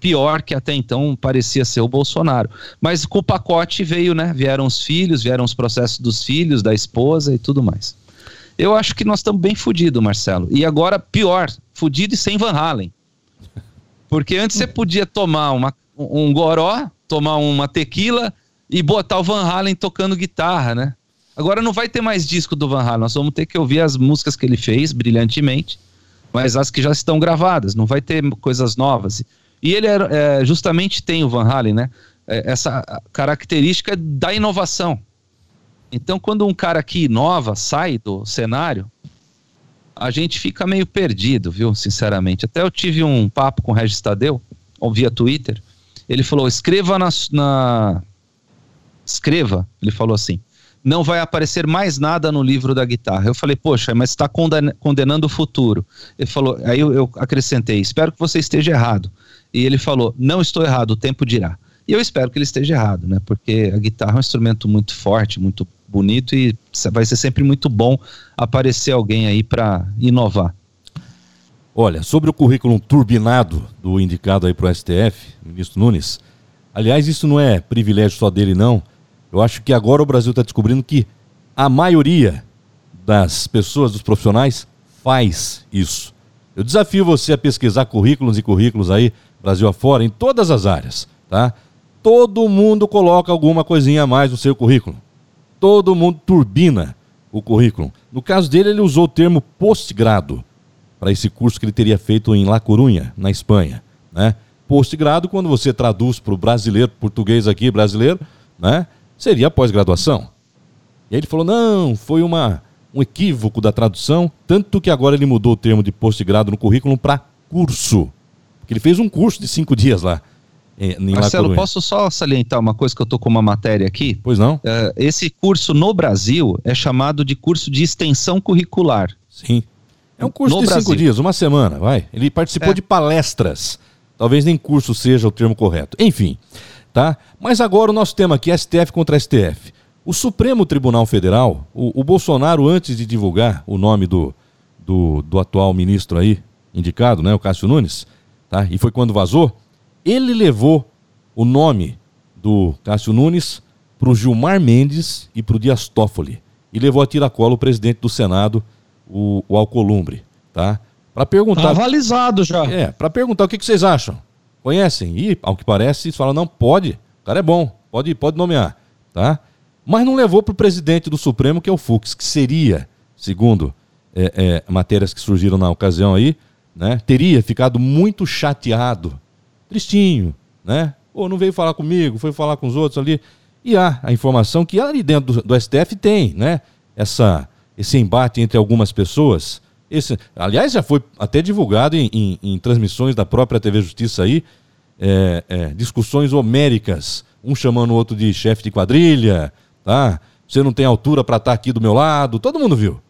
Speaker 2: pior que até então parecia ser o Bolsonaro. Mas com o pacote veio, né? Vieram os filhos, vieram os processos dos filhos, da esposa e tudo mais. Eu acho que nós estamos bem fodidos, Marcelo. E agora, pior, fudido e sem Van Halen. Porque antes você podia tomar uma, um goró, tomar uma tequila e botar o Van Halen tocando guitarra, né? Agora não vai ter mais disco do Van Halen, nós vamos ter que ouvir as músicas que ele fez brilhantemente, mas as que já estão gravadas, não vai ter coisas novas. E ele é, justamente tem o Van Halen, né? É, essa característica da inovação. Então, quando um cara que inova sai do cenário, a gente fica meio perdido, viu? Sinceramente. Até eu tive um papo com o Regis Tadeu, via Twitter. Ele falou: escreva na, na. Escreva, ele falou assim. Não vai aparecer mais nada no livro da guitarra. Eu falei, poxa, mas está condenando o futuro. Ele falou, aí eu, eu acrescentei, espero que você esteja errado. E ele falou, não estou errado, o tempo dirá. E eu espero que ele esteja errado, né? Porque a guitarra é um instrumento muito forte, muito bonito e vai ser sempre muito bom aparecer alguém aí para inovar.
Speaker 1: Olha, sobre o currículo turbinado do indicado aí para o STF, ministro Nunes, aliás, isso não é privilégio só dele, não. Eu acho que agora o Brasil está descobrindo que a maioria das pessoas, dos profissionais, faz isso. Eu desafio você a pesquisar currículos e currículos aí, Brasil afora, em todas as áreas, tá? Todo mundo coloca alguma coisinha a mais no seu currículo todo mundo turbina o currículo. No caso dele, ele usou o termo postgrado para esse curso que ele teria feito em La Corunha, na Espanha. Né? Postgrado, quando você traduz para o brasileiro, português aqui, brasileiro, né? Seria pós-graduação. E aí ele falou: não, foi uma, um equívoco da tradução, tanto que agora ele mudou o termo de postgrado no currículo para curso. Porque ele fez um curso de cinco dias lá.
Speaker 2: Marcelo, posso só salientar uma coisa que eu tô com uma matéria aqui?
Speaker 1: Pois não.
Speaker 2: Uh, esse curso no Brasil é chamado de curso de extensão curricular.
Speaker 1: Sim. É um curso no de Brasil. cinco dias, uma semana, vai. Ele participou é. de palestras. Talvez nem curso seja o termo correto. Enfim, tá? Mas agora o nosso tema aqui é STF contra STF. O Supremo Tribunal Federal, o, o Bolsonaro, antes de divulgar o nome do, do, do atual ministro aí, indicado, né, o Cássio Nunes, tá? E foi quando vazou, ele levou o nome do Cássio Nunes para o Gilmar Mendes e para o Dias Toffoli. E levou a tiracolo o presidente do Senado, o, o Alcolumbre, tá? Para perguntar. Tá
Speaker 4: avalizado já.
Speaker 1: É, para perguntar o que, que, vocês acham. Conhecem? E, ao que parece, eles falam, não, pode. O cara é bom, pode, pode nomear, tá? Mas não levou para o presidente do Supremo, que é o Fux, que seria, segundo é, é, matérias que surgiram na ocasião aí, né? Teria ficado muito chateado tristinho, né? Ou não veio falar comigo, foi falar com os outros ali. E há a informação que ali dentro do, do STF tem, né? Essa, esse embate entre algumas pessoas. Esse, aliás, já foi até divulgado em, em, em transmissões da própria TV Justiça aí, é, é, discussões homéricas, um chamando o outro de chefe de quadrilha, tá? Você não tem altura para estar tá aqui do meu lado, todo mundo viu.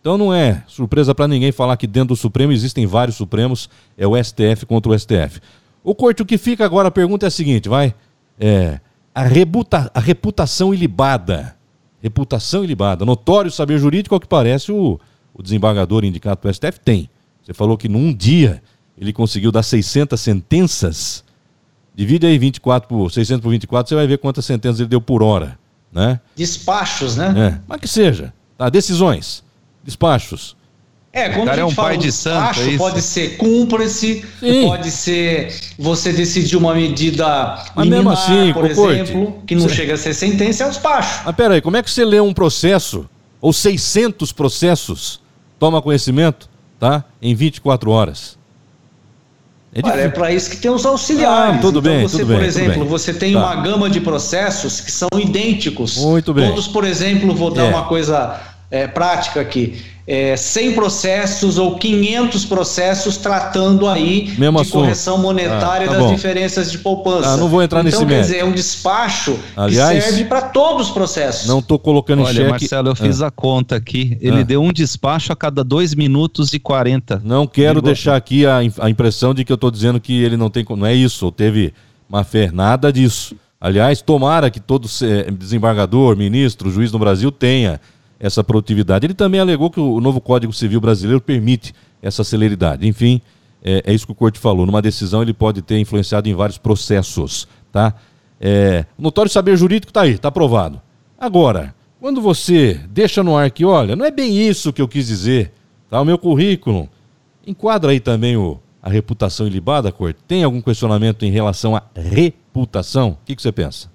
Speaker 1: Então não é surpresa para ninguém falar que dentro do Supremo existem vários Supremos, é o STF contra o STF. O Corte, o que fica agora, a pergunta é a seguinte, vai? É, a, rebuta, a reputação ilibada. Reputação ilibada. Notório saber jurídico, ao que parece, o, o desembargador indicado pelo STF tem. Você falou que num dia ele conseguiu dar 600 sentenças. Divide aí 24 por 600 por 24, você vai ver quantas sentenças ele deu por hora, né?
Speaker 3: Despachos, né?
Speaker 1: É, mas que seja. Tá, decisões, despachos.
Speaker 3: É, quando cara a gente é um fala pai de santo, é pode ser cúmplice, pode ser você decidir uma medida
Speaker 1: Mas mesmo assim, por
Speaker 3: exemplo, que não você... chega a ser sentença, é um despacho.
Speaker 1: Mas peraí, como é que você lê um processo, ou 600 processos, toma conhecimento, tá, em 24 horas?
Speaker 3: É, Olha, é para isso que tem os auxiliares.
Speaker 1: Ah, tudo
Speaker 3: então,
Speaker 1: bem,
Speaker 3: você,
Speaker 1: tudo
Speaker 3: por
Speaker 1: bem,
Speaker 3: exemplo, você tem tá. uma gama de processos que são idênticos.
Speaker 1: Muito bem.
Speaker 3: Todos, por exemplo, vou dar é. uma coisa é, prática aqui é, 100 processos ou 500 processos tratando aí
Speaker 1: Mesmo
Speaker 3: de
Speaker 1: assunto.
Speaker 3: correção monetária ah, tá das bom. diferenças de poupança.
Speaker 1: Ah, não vou entrar
Speaker 3: então,
Speaker 1: nesse
Speaker 3: quer dizer, é um despacho
Speaker 1: Aliás,
Speaker 3: que serve para todos os processos.
Speaker 1: Não estou colocando
Speaker 2: Olha,
Speaker 1: em xeque...
Speaker 2: Marcelo, eu fiz ah. a conta aqui. Ele ah. deu um despacho a cada 2 minutos e 40.
Speaker 1: Não quero deixar aqui a, a impressão de que eu estou dizendo que ele não tem... Não é isso, teve má fé, nada disso. Aliás, tomara que todo desembargador, ministro, juiz no Brasil tenha essa produtividade. Ele também alegou que o novo Código Civil brasileiro permite essa celeridade. Enfim, é, é isso que o Corte falou. Numa decisão ele pode ter influenciado em vários processos, tá? É, notório saber jurídico está aí, está aprovado. Agora, quando você deixa no ar que, olha, não é bem isso que eu quis dizer, tá? O meu currículo enquadra aí também o, a reputação ilibada, Corte. Tem algum questionamento em relação à reputação? O que, que você pensa?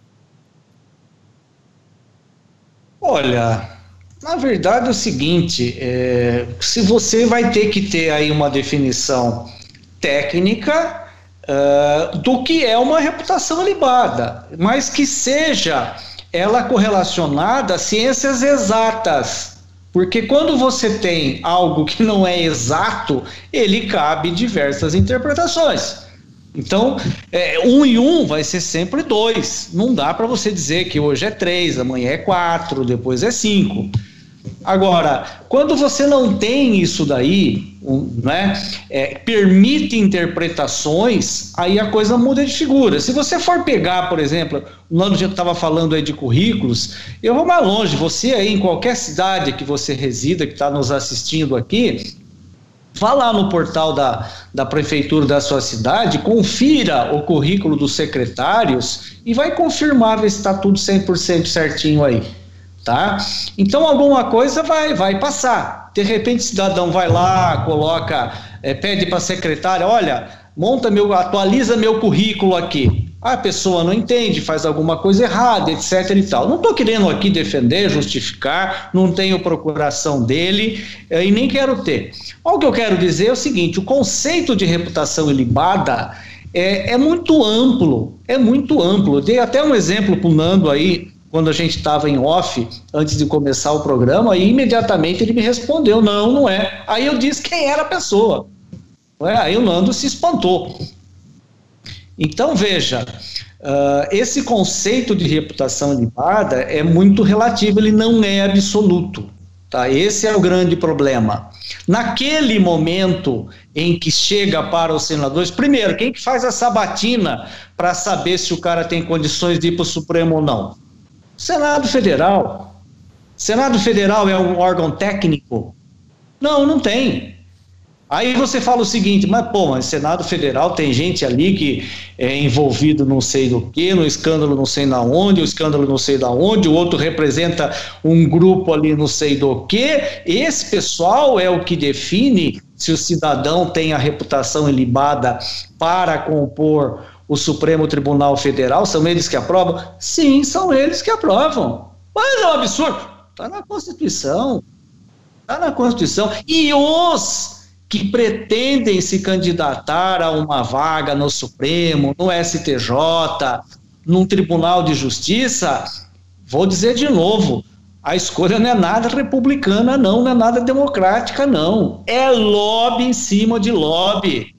Speaker 3: Olha, na verdade é o seguinte, é, se você vai ter que ter aí uma definição técnica uh, do que é uma reputação libada, mas que seja ela correlacionada a ciências exatas. Porque quando você tem algo que não é exato, ele cabe diversas interpretações. Então, é, um e um vai ser sempre dois. Não dá para você dizer que hoje é três, amanhã é quatro, depois é cinco. Agora, quando você não tem isso daí, né, é, permite interpretações, aí a coisa muda de figura. Se você for pegar, por exemplo, o ano que estava falando aí de currículos, eu vou mais longe. Você aí em qualquer cidade que você resida, que está nos assistindo aqui, vá lá no portal da, da prefeitura da sua cidade, confira o currículo dos secretários e vai confirmar ver se está tudo 100% certinho aí tá? Então alguma coisa vai vai passar. De repente o cidadão vai lá, coloca, é, pede para a secretária, olha, monta meu, atualiza meu currículo aqui. A pessoa não entende, faz alguma coisa errada, etc e tal. Não estou querendo aqui defender, justificar, não tenho procuração dele é, e nem quero ter. O que eu quero dizer é o seguinte: o conceito de reputação ilibada é, é muito amplo, é muito amplo. dei até um exemplo para o Nando aí quando a gente estava em off, antes de começar o programa, e imediatamente ele me respondeu: não, não é. Aí eu disse quem era a pessoa. É? Aí o Nando se espantou. Então, veja, uh, esse conceito de reputação limpada é muito relativo, ele não é absoluto. Tá? Esse é o grande problema. Naquele momento em que chega para os senadores, primeiro, quem que faz a sabatina para saber se o cara tem condições de ir para o Supremo ou não? Senado Federal. Senado Federal é um órgão técnico? Não, não tem. Aí você fala o seguinte, mas pô, mas Senado Federal tem gente ali que é envolvido não sei do que, no escândalo não sei da onde, o escândalo não sei da onde, o outro representa um grupo ali não sei do que. Esse pessoal é o que define se o cidadão tem a reputação ilibada para compor o Supremo Tribunal Federal, são eles que aprovam? Sim, são eles que aprovam. Mas é um absurdo. Está na Constituição. Está na Constituição. E os que pretendem se candidatar a uma vaga no Supremo, no STJ, num Tribunal de Justiça, vou dizer de novo, a escolha não é nada republicana, não, não é nada democrática, não. É lobby em cima de lobby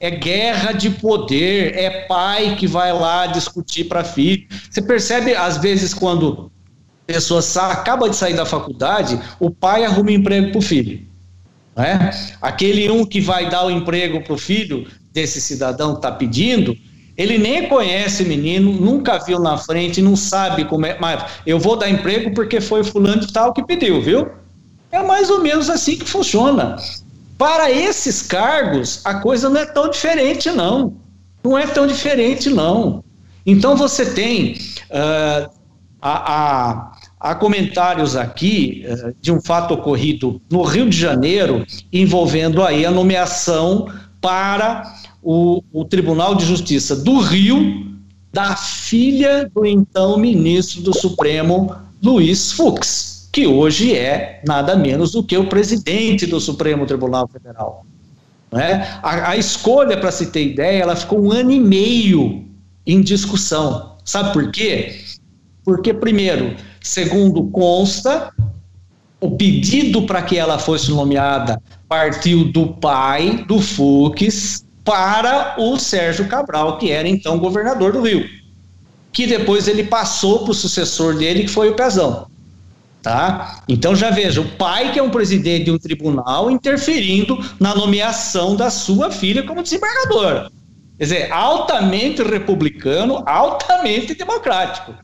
Speaker 3: é guerra de poder, é pai que vai lá discutir para filho. Você percebe, às vezes, quando pessoa acaba de sair da faculdade, o pai arruma emprego para o filho. Né? Aquele um que vai dar o emprego para o filho desse cidadão que está pedindo, ele nem conhece o menino, nunca viu na frente, não sabe como é. Mas eu vou dar emprego porque foi fulano de tal que pediu, viu? É mais ou menos assim que funciona. Para esses cargos, a coisa não é tão diferente, não. Não é tão diferente, não. Então você tem uh, a, comentários aqui uh, de um fato ocorrido no Rio de Janeiro envolvendo aí a nomeação para o, o Tribunal de Justiça do Rio da filha do então ministro do Supremo Luiz Fux, que hoje é nada menos do que o presidente do Supremo Tribunal Federal. Né? A, a escolha, para se ter ideia, ela ficou um ano e meio em discussão. Sabe por quê? Porque, primeiro, segundo consta, o pedido para que ela fosse nomeada partiu do pai do Fux para o Sérgio Cabral, que era então governador do Rio, que depois ele passou para o sucessor dele, que foi o Pezão. Tá? Então já veja, o pai que é um presidente de um tribunal interferindo na nomeação da sua filha como desembargadora. Quer dizer, altamente republicano, altamente democrático.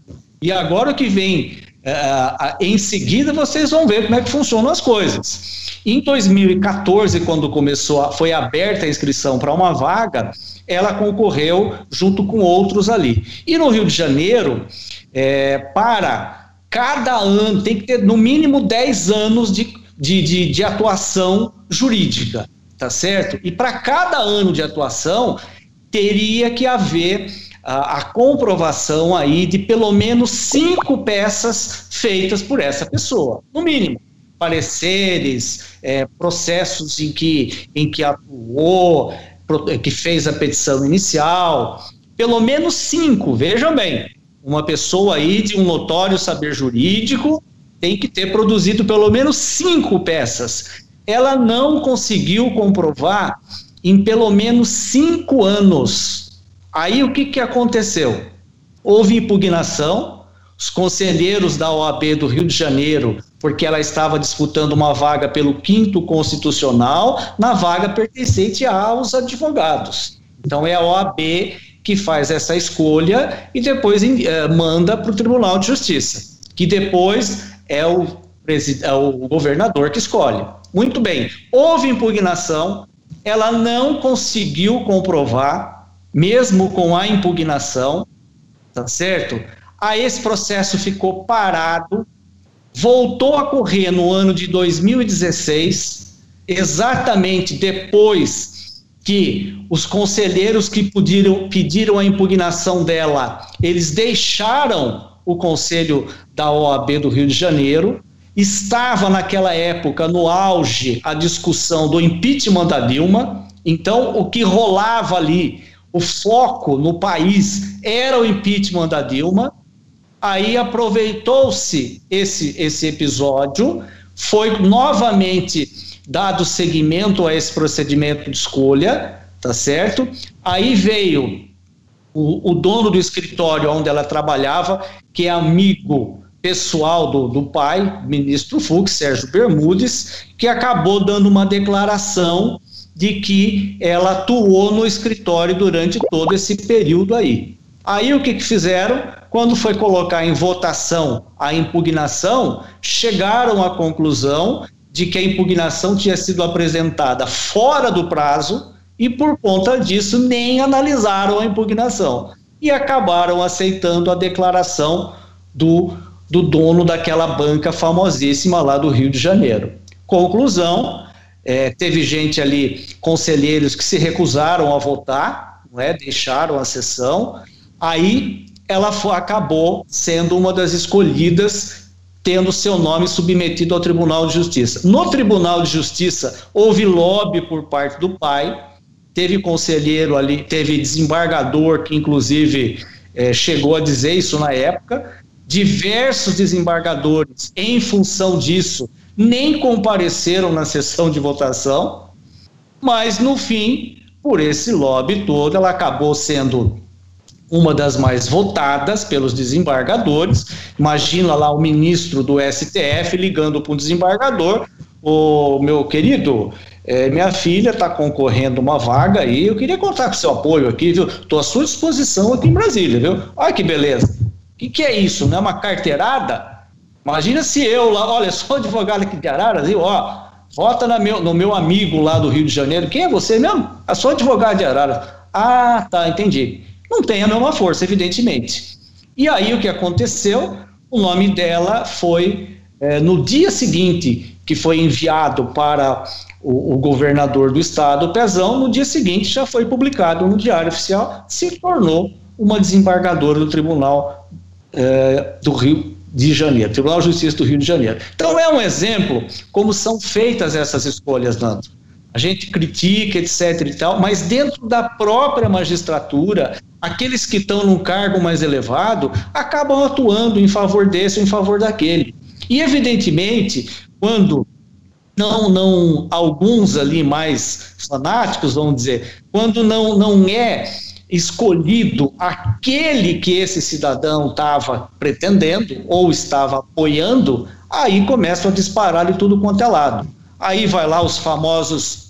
Speaker 3: E agora o que vem uh, em seguida, vocês vão ver como é que funcionam as coisas. Em 2014, quando começou, a, foi aberta a inscrição para uma vaga, ela concorreu junto com outros ali. E no Rio de Janeiro, é, para cada ano, tem que ter no mínimo 10 anos de, de, de, de atuação jurídica, tá certo? E para cada ano de atuação, teria que haver a, a, comprovação aí de pelo menos cinco peças feitas por essa pessoa, no mínimo. Pareceres, é, processos em que, em que atuou, que fez a petição inicial, pelo menos cinco, vejam bem. Uma pessoa aí de um notório saber jurídico tem que ter produzido pelo menos cinco peças. Ela não conseguiu comprovar em pelo menos cinco anos. Aí o que, que aconteceu? Houve impugnação, os conselheiros da OAB do Rio de Janeiro, porque ela estava disputando uma vaga pelo quinto constitucional, na vaga pertencente aos advogados. Então é a OAB que faz essa escolha e depois uh, manda para o Tribunal de Justiça, que depois é o, é o governador que escolhe. Muito bem, houve impugnação, ela não conseguiu comprovar, mesmo com a impugnação, tá certo? Aí esse processo ficou parado, voltou a correr no ano de 2016, exatamente depois que os conselheiros que pediram, pediram a impugnação dela, eles deixaram o conselho da OAB do Rio de Janeiro, Estava naquela época no auge a discussão do impeachment da Dilma, então o que rolava ali, o foco no país era o impeachment da Dilma. Aí aproveitou-se esse, esse episódio, foi novamente dado seguimento a esse procedimento de escolha, tá certo? Aí veio o, o dono do escritório onde ela trabalhava, que é amigo pessoal do, do pai, ministro Fux, Sérgio Bermudes, que acabou dando uma declaração de que ela atuou no escritório durante todo esse período aí. Aí o que, que fizeram? Quando foi colocar em votação a impugnação, chegaram à conclusão de que a impugnação tinha sido apresentada fora do prazo e, por conta disso, nem analisaram a impugnação e acabaram aceitando a declaração do do dono daquela banca famosíssima lá do Rio de Janeiro. Conclusão: é, teve gente ali, conselheiros, que se recusaram a votar, não é? deixaram a sessão. Aí ela foi, acabou sendo uma das escolhidas, tendo seu nome submetido ao Tribunal de Justiça. No Tribunal de Justiça houve lobby por parte do pai, teve conselheiro ali, teve desembargador que inclusive é, chegou a dizer isso na época, Diversos desembargadores, em função disso, nem compareceram na sessão de votação, mas no fim, por esse lobby todo, ela acabou sendo uma das mais votadas pelos desembargadores. Imagina lá o ministro do STF ligando para um desembargador: o meu querido, é, minha filha está concorrendo uma vaga aí, eu queria contar com seu apoio aqui, viu? Estou à sua disposição aqui em Brasília, viu? Olha que beleza. O que, que é isso? Não é uma carteirada? Imagina se eu lá, olha, sou advogado aqui de Araras, viu? Ó, vota meu, no meu amigo lá do Rio de Janeiro. Quem é você mesmo? Eu sou advogado de Araras. Ah, tá, entendi. Não tem a mesma força, evidentemente. E aí o que aconteceu? O nome dela foi, é, no dia seguinte que foi enviado para o, o, governador do estado, Pezão, no dia seguinte já foi publicado no Diário Oficial, se tornou uma desembargadora do Tribunal é, do Rio de Janeiro, Tribunal de Justiça do Rio de Janeiro. Então é um exemplo como são feitas essas escolhas, Nando a gente critica, etc e tal, mas dentro da própria magistratura, aqueles que estão num cargo mais elevado acabam atuando em favor desse ou em favor daquele. E evidentemente, quando não, não alguns ali mais fanáticos, vamos dizer, quando não, não é escolhido aquele que esse cidadão estava pretendendo ou estava apoiando, aí começam a disparar de tudo quanto é lado. Aí vai lá os famosos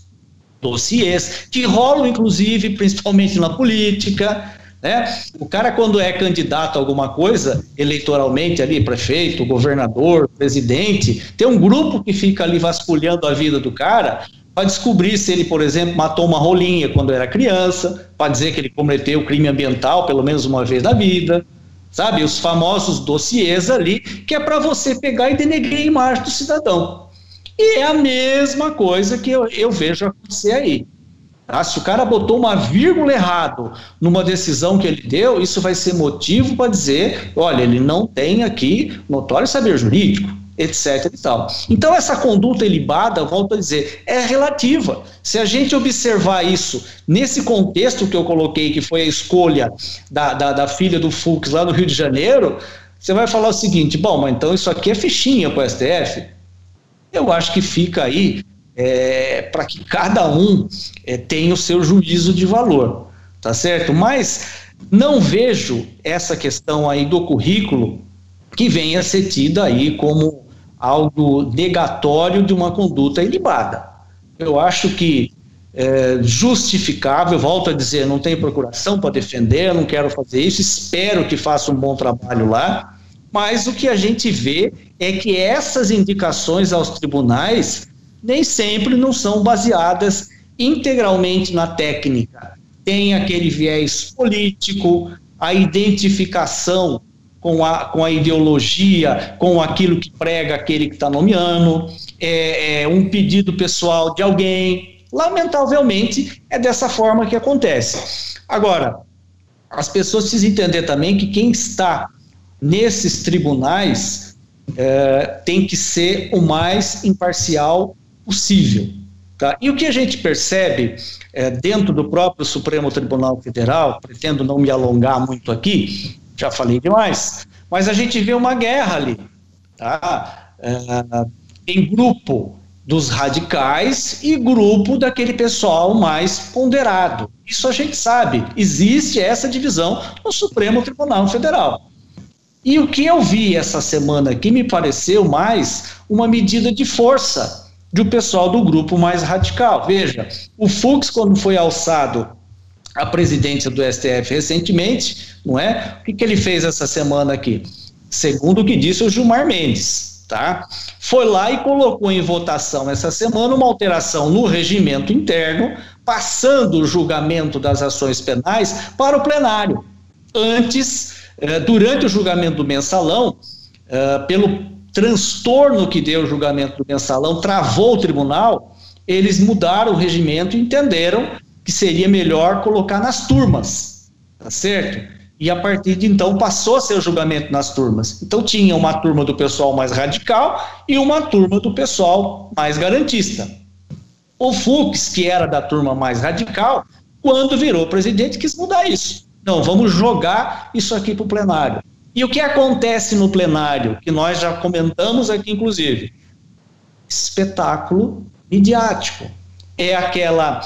Speaker 3: dossiês, que rolam, inclusive, principalmente na política. Né? O cara, quando é candidato a alguma coisa, eleitoralmente ali, prefeito, governador, presidente, tem um grupo que fica ali vasculhando a vida do cara para descobrir se ele, por exemplo, matou uma rolinha quando era criança, para dizer que ele cometeu crime ambiental pelo menos uma vez na vida, sabe? Os famosos dossiês ali, que é para você pegar e denegrir a imagem do cidadão. E é a mesma coisa que eu, eu vejo acontecer aí. Tá? Se o cara botou uma vírgula errado numa decisão que ele deu, isso vai ser motivo para dizer: olha, ele não tem aqui notório saber jurídico, etc. E tal. Então, essa conduta ilibada, volto a dizer, é relativa. Se a gente observar isso nesse contexto que eu coloquei, que foi a escolha da, da, da filha do Fux lá no Rio de Janeiro, você vai falar o seguinte: bom, mas então isso aqui é fichinha para o STF eu acho que fica aí é, para que cada um é, tenha o seu juízo de valor, tá certo? Mas não vejo essa questão aí do currículo que venha ser tida aí como algo negatório de uma conduta ilibada. Eu acho que é, justificável, volto a dizer, não tem procuração para defender, não quero fazer isso, espero que faça um bom trabalho lá, mas o que a gente vê é que essas indicações aos tribunais nem sempre não são baseadas integralmente na técnica. Tem aquele viés político, a identificação com a, com a ideologia, com aquilo que prega aquele que está nomeando, é, é um pedido pessoal de alguém. Lamentavelmente, é dessa forma que acontece. Agora, as pessoas precisam entender também que quem está nesses tribunais é, tem que ser o mais imparcial possível. Tá? E o que a gente percebe é, dentro do próprio Supremo Tribunal Federal, pretendo não me alongar muito aqui, já falei demais, mas a gente vê uma guerra ali. Tá? É, em grupo dos radicais e grupo daquele pessoal mais ponderado. Isso a gente sabe, existe essa divisão no Supremo Tribunal Federal. E o que eu vi essa semana aqui me pareceu mais uma medida de força do pessoal do grupo mais radical. Veja, o Fux, quando foi alçado à presidência do STF recentemente, não é? O que, que ele fez essa semana aqui? Segundo o que disse o Gilmar Mendes, tá? Foi lá e colocou em votação essa semana uma alteração no regimento interno, passando o julgamento das ações penais para o plenário. Antes eh, durante o julgamento do mensalão, eh, pelo transtorno que deu o julgamento do mensalão, travou o tribunal, eles mudaram o regimento e entenderam que seria melhor colocar nas turmas, tá certo? E a partir de então passou a ser o julgamento nas turmas. Então tinha uma turma do pessoal mais radical e uma turma do pessoal mais garantista. O Fux, que era da turma mais radical, quando virou presidente, quis mudar isso. Não, vamos jogar isso aqui para o plenário. E o que acontece no plenário, que nós já comentamos aqui, inclusive? Espetáculo midiático. É aquela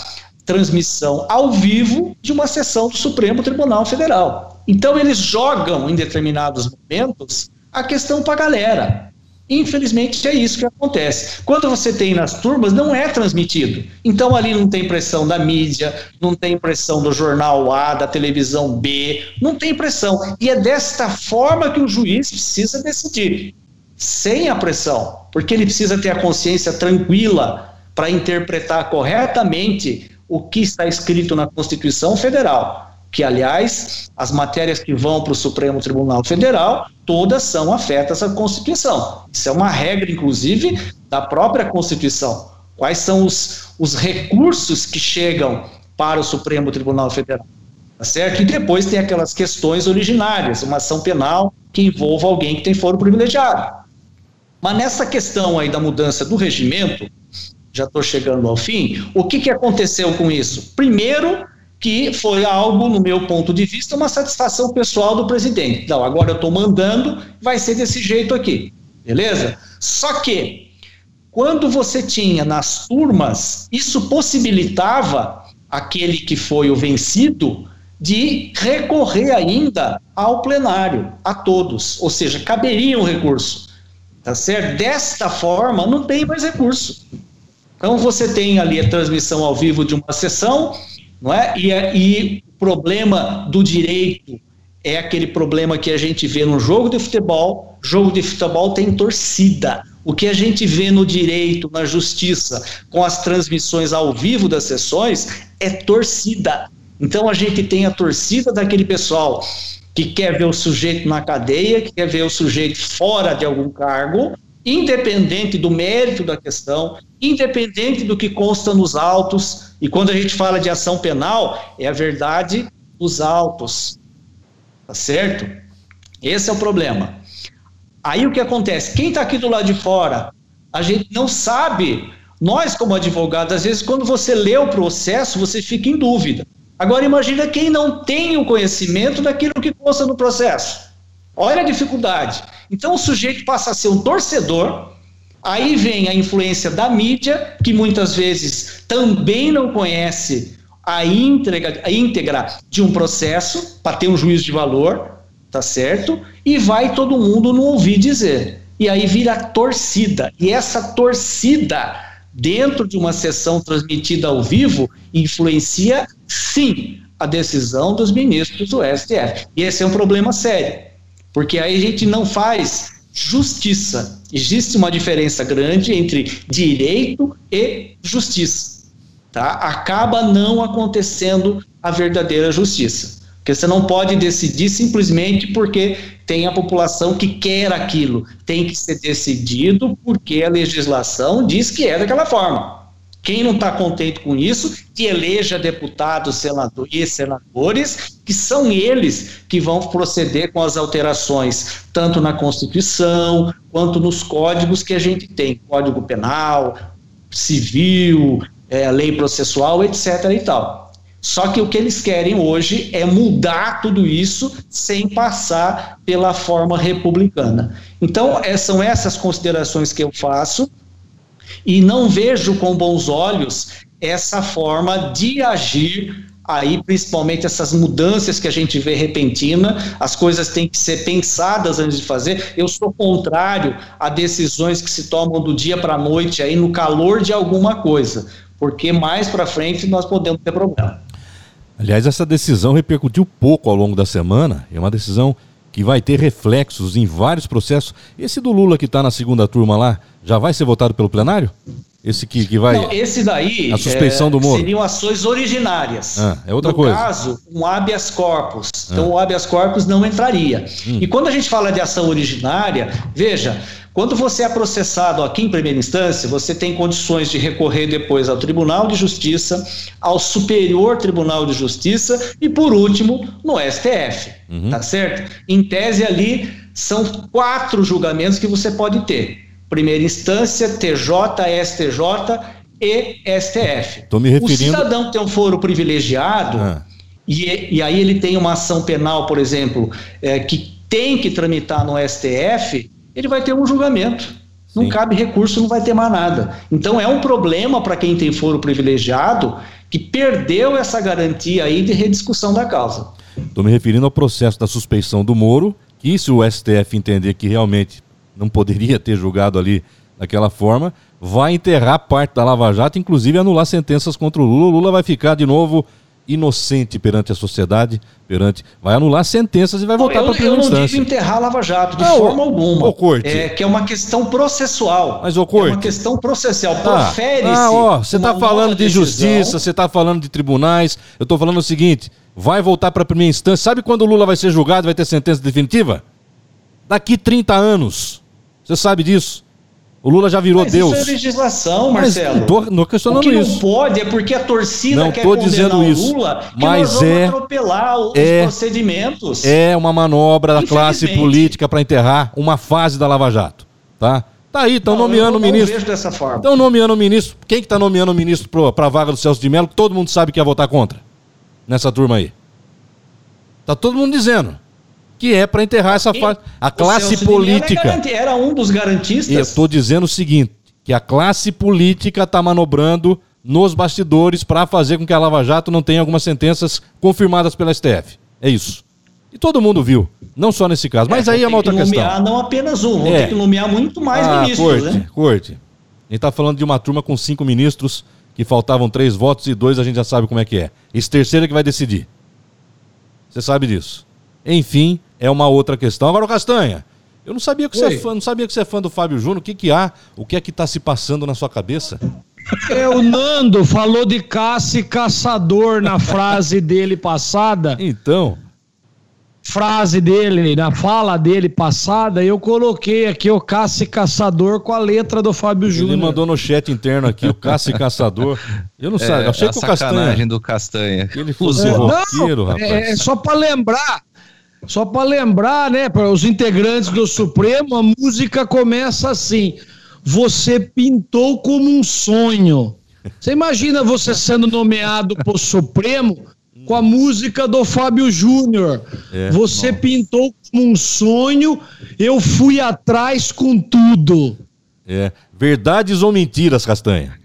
Speaker 3: transmissão ao vivo de uma sessão do Supremo Tribunal Federal. Então eles jogam em determinados momentos a questão para a galera. Infelizmente é isso que acontece. Quando você tem nas turmas, não é transmitido. Então ali não tem pressão da mídia, não tem pressão do jornal A, da televisão B, não tem pressão. E é desta forma que o juiz precisa decidir, sem a pressão, porque ele precisa ter a consciência tranquila para interpretar corretamente o que está escrito na Constituição Federal que, aliás, as matérias que vão para o Supremo Tribunal Federal, todas são afetas à Constituição. Isso é uma regra, inclusive, da própria Constituição. Quais são os, os recursos que chegam para o Supremo Tribunal Federal? Tá certo? E depois tem aquelas questões originárias, uma ação penal que envolva alguém que tem foro privilegiado. Mas nessa questão aí da mudança do regimento, já estou chegando ao fim, o que, que aconteceu com isso? Primeiro, que foi algo, no meu ponto de vista, uma satisfação pessoal do presidente. Não, agora eu estou mandando, vai ser desse jeito aqui, beleza? Só que, quando você tinha nas turmas, isso possibilitava aquele que foi o vencido de recorrer ainda ao plenário, a todos, ou seja, caberia um recurso, tá certo? Desta forma, não tem mais recurso. Então você tem ali a transmissão ao vivo de uma sessão, não é? E, e o problema do direito é aquele problema que a gente vê no jogo de futebol. Jogo de futebol tem torcida. O que a gente vê no direito, na justiça, com as transmissões ao vivo das sessões, é torcida. Então a gente tem a torcida daquele pessoal que quer ver o sujeito na cadeia, que quer ver o sujeito fora de algum cargo, independente do mérito da questão, independente do que consta nos autos. E quando a gente fala de ação penal, é a verdade dos autos. Tá certo? Esse é o problema. Aí o que acontece? Quem está aqui do lado de fora, a gente não sabe. Nós, como advogados, às vezes, quando você lê o processo, você fica em dúvida. Agora, imagina quem não tem o conhecimento daquilo que consta no processo. Olha a dificuldade. Então o sujeito passa a ser um torcedor, aí vem a influência da mídia, que muitas vezes também não conhece a íntegra, a íntegra de um processo para ter um juízo de valor, tá certo? E vai todo mundo não ouvir dizer. E aí vira torcida. E essa torcida, dentro de uma sessão transmitida ao vivo, influencia sim a decisão dos ministros do STF. E esse é um problema sério. Porque aí a gente não faz justiça. Existe uma diferença grande entre direito e justiça. Tá? Acaba não acontecendo a verdadeira justiça. Porque você não pode decidir simplesmente porque tem a população que quer aquilo. Tem que ser decidido porque a legislação diz que é daquela forma. Quem não está contente com isso, que eleja deputados senador, e senadores, que são eles que vão proceder com as alterações, tanto na Constituição, quanto nos códigos que a gente tem Código Penal, Civil, é, Lei Processual, etc. e tal. Só que o que eles querem hoje é mudar tudo isso sem passar pela forma republicana. Então, é, são essas considerações que eu faço e não vejo com bons olhos essa forma de agir aí principalmente essas mudanças que a gente vê repentina, as coisas têm que ser pensadas antes de fazer. Eu sou contrário a decisões que se tomam do dia para a noite aí no calor de alguma coisa, porque mais para frente nós podemos ter problema.
Speaker 1: Aliás, essa decisão repercutiu pouco ao longo da semana. É uma decisão que vai ter reflexos em vários processos. Esse do Lula que está na segunda turma lá, já vai ser votado pelo plenário? Esse que, que vai. Não,
Speaker 3: esse daí.
Speaker 1: A suspeição é, do Moro.
Speaker 3: Seriam ações originárias.
Speaker 1: Ah, é outra
Speaker 3: no
Speaker 1: coisa.
Speaker 3: No caso, um habeas corpus. Então, ah. o habeas corpus não entraria. Hum. E quando a gente fala de ação originária, veja, quando você é processado aqui em primeira instância, você tem condições de recorrer depois ao Tribunal de Justiça, ao Superior Tribunal de Justiça e, por último, no STF. Uhum. Tá certo? Em tese, ali são quatro julgamentos que você pode ter primeira instância, TJ, STJ e STF.
Speaker 1: Tô me referindo...
Speaker 3: O cidadão tem um foro privilegiado ah. e, e aí ele tem uma ação penal, por exemplo, é, que tem que tramitar no STF, ele vai ter um julgamento. Não cabe recurso, não vai ter mais nada. Então é um problema para quem tem foro privilegiado que perdeu essa garantia aí de rediscussão da causa.
Speaker 1: Estou me referindo ao processo da suspeição do Moro, que se o STF entender que realmente não poderia ter julgado ali daquela forma, vai enterrar parte da Lava Jato, inclusive anular sentenças contra o Lula. O Lula vai ficar de novo inocente perante a sociedade, perante vai anular sentenças e vai voltar para a primeira instância. Eu não digo
Speaker 3: enterrar a Lava Jato de não, forma alguma.
Speaker 1: O corte.
Speaker 3: É que é uma questão processual.
Speaker 1: Mas o corte. É
Speaker 3: uma questão processual.
Speaker 1: Ah, Profere-se. Ah, ó, você está falando de justiça, você está falando de tribunais. Eu estou falando o seguinte: vai voltar para a primeira instância. Sabe quando o Lula vai ser julgado, vai ter sentença definitiva? Daqui 30 anos. Você sabe disso. O Lula já virou
Speaker 3: Mas
Speaker 1: Deus. Isso
Speaker 3: é legislação, Marcelo. Mas
Speaker 1: tô, não questionando
Speaker 3: o que
Speaker 1: isso.
Speaker 3: não pode é porque a torcida
Speaker 1: não
Speaker 3: quer
Speaker 1: tô dizendo isso,
Speaker 3: Lula,
Speaker 1: mas nós é,
Speaker 3: atropelar os é, procedimentos.
Speaker 1: É uma manobra da classe política para enterrar uma fase da Lava Jato, tá? Tá aí, estão nomeando o ministro.
Speaker 3: Não vejo dessa forma.
Speaker 1: Estão nomeando o ministro. Quem que tá nomeando o ministro para a vaga do Celso de Mello? Todo mundo sabe que ia votar contra. Nessa turma aí. Tá todo mundo dizendo que é para enterrar essa fase. A classe política.
Speaker 3: Era um dos garantistas.
Speaker 1: Eu estou dizendo o seguinte: que a classe política está manobrando nos bastidores para fazer com que a Lava Jato não tenha algumas sentenças confirmadas pela STF. É isso. E todo mundo viu, não só nesse caso. Mas é, aí é uma outra
Speaker 3: que
Speaker 1: nomear
Speaker 3: questão. não apenas um, vão é. ter que nomear muito mais ah, ministros.
Speaker 1: Corte,
Speaker 3: né?
Speaker 1: corte. A gente está falando de uma turma com cinco ministros que faltavam três votos e dois a gente já sabe como é que é. Esse terceiro é que vai decidir. Você sabe disso. Enfim, é uma outra questão. Agora, o Castanha, eu não sabia que você é fã, não sabia que você é fã do Fábio Júnior. O que que há? O que é que está se passando na sua cabeça?
Speaker 4: É, o Nando falou de caça e caçador na frase dele passada.
Speaker 1: Então.
Speaker 4: Frase dele, na fala dele passada, eu coloquei aqui o caça e caçador com a letra do Fábio Júnior.
Speaker 1: Ele mandou no chat interno aqui o caça e caçador. Eu não é, sei, achei que o
Speaker 2: Castanha. do Castanha.
Speaker 1: Ele fosse é, roqueiro, não, rapaz.
Speaker 4: É, é só para lembrar só para lembrar, né, para os integrantes do Supremo, a música começa assim: Você pintou como um sonho. Você imagina você sendo nomeado para o Supremo com a música do Fábio Júnior. É, você nossa. pintou como um sonho, eu fui atrás com tudo.
Speaker 1: É. Verdades ou mentiras, Castanha?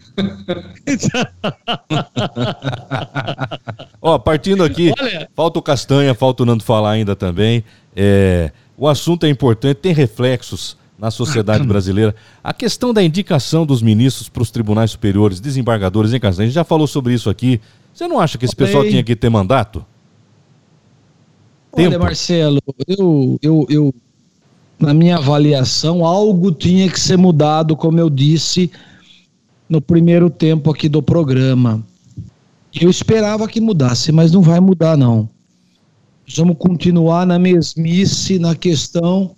Speaker 1: Ó, partindo aqui, Olha. falta o Castanha, falta o Nando falar ainda também. É, o assunto é importante, tem reflexos na sociedade brasileira. A questão da indicação dos ministros para os tribunais superiores, desembargadores, em Castanha, a gente já falou sobre isso aqui. Você não acha que esse pessoal tinha que ter mandato?
Speaker 4: Olha, Tempo. Marcelo, eu, eu, eu, na minha avaliação, algo tinha que ser mudado, como eu disse no primeiro tempo aqui do programa. Eu esperava que mudasse, mas não vai mudar não. Vamos continuar na mesmice, na questão.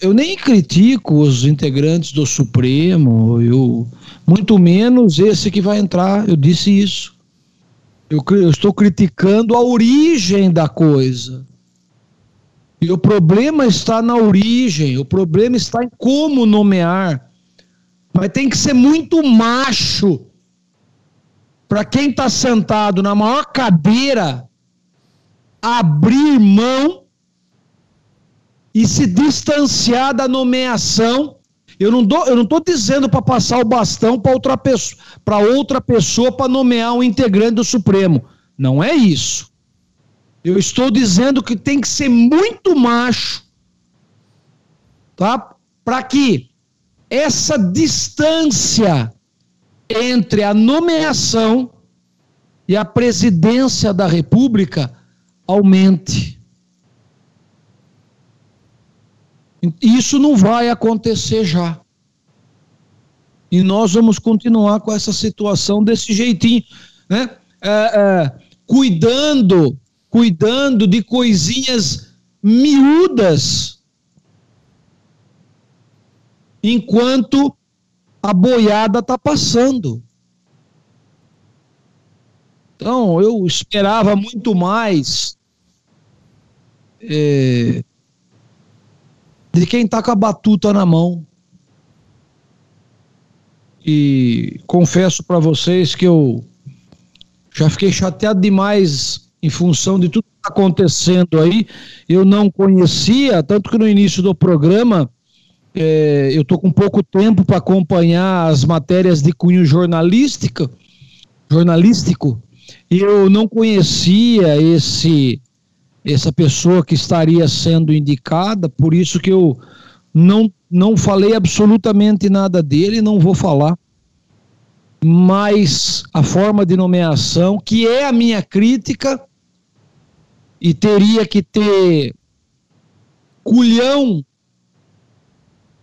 Speaker 4: Eu nem critico os integrantes do Supremo, eu muito menos esse que vai entrar. Eu disse isso. Eu, eu estou criticando a origem da coisa. E o problema está na origem, o problema está em como nomear. Mas tem que ser muito macho para quem está sentado na maior cadeira abrir mão e se distanciar da nomeação. Eu não dou, eu não estou dizendo para passar o bastão para outra pessoa, para outra pessoa para nomear um integrante do Supremo. Não é isso. Eu estou dizendo que tem que ser muito macho, tá? Para que essa distância entre a nomeação e a presidência da República aumente. Isso não vai acontecer já. E nós vamos continuar com essa situação desse jeitinho, né? É, é, cuidando, cuidando de coisinhas miúdas enquanto a boiada está passando. Então, eu esperava muito mais é, de quem está com a batuta na mão. E confesso para vocês que eu já fiquei chateado demais em função de tudo que está acontecendo aí. Eu não conhecia, tanto que no início do programa é, eu estou com pouco tempo para acompanhar as matérias de cunho jornalístico, jornalístico, e eu não conhecia esse essa pessoa que estaria sendo indicada, por isso que eu não, não falei absolutamente nada dele, não vou falar. Mas a forma de nomeação, que é a minha crítica, e teria que ter culhão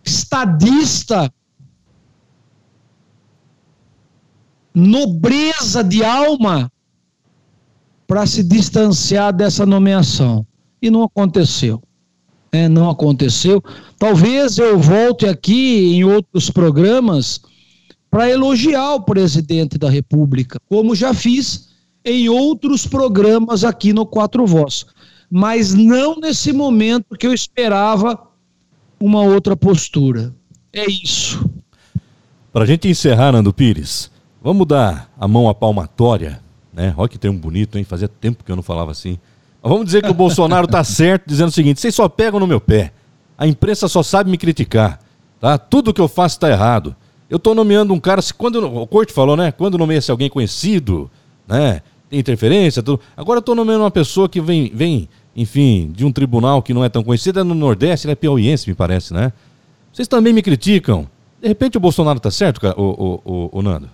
Speaker 4: estadista, nobreza de alma para se distanciar dessa nomeação. E não aconteceu. É, não aconteceu. Talvez eu volte aqui em outros programas para elogiar o presidente da República, como já fiz em outros programas aqui no Quatro Voz. Mas não nesse momento que eu esperava uma outra postura. É isso.
Speaker 1: Para a gente encerrar, Nando Pires, vamos dar a mão à palmatória, né? Olha que termo bonito, hein? Fazia tempo que eu não falava assim. Mas vamos dizer que o Bolsonaro tá certo, dizendo o seguinte: vocês só pegam no meu pé. A imprensa só sabe me criticar, tá? Tudo que eu faço está errado. Eu tô nomeando um cara, quando o Corte falou, né? Quando nomeia-se alguém conhecido, né? Tem interferência, tudo. Agora eu tô nomeando uma pessoa que vem, vem enfim, de um tribunal que não é tão conhecido, é no Nordeste, ele é piauiense, me parece, né? Vocês também me criticam. De repente o Bolsonaro tá certo, o, o, o, o Nando?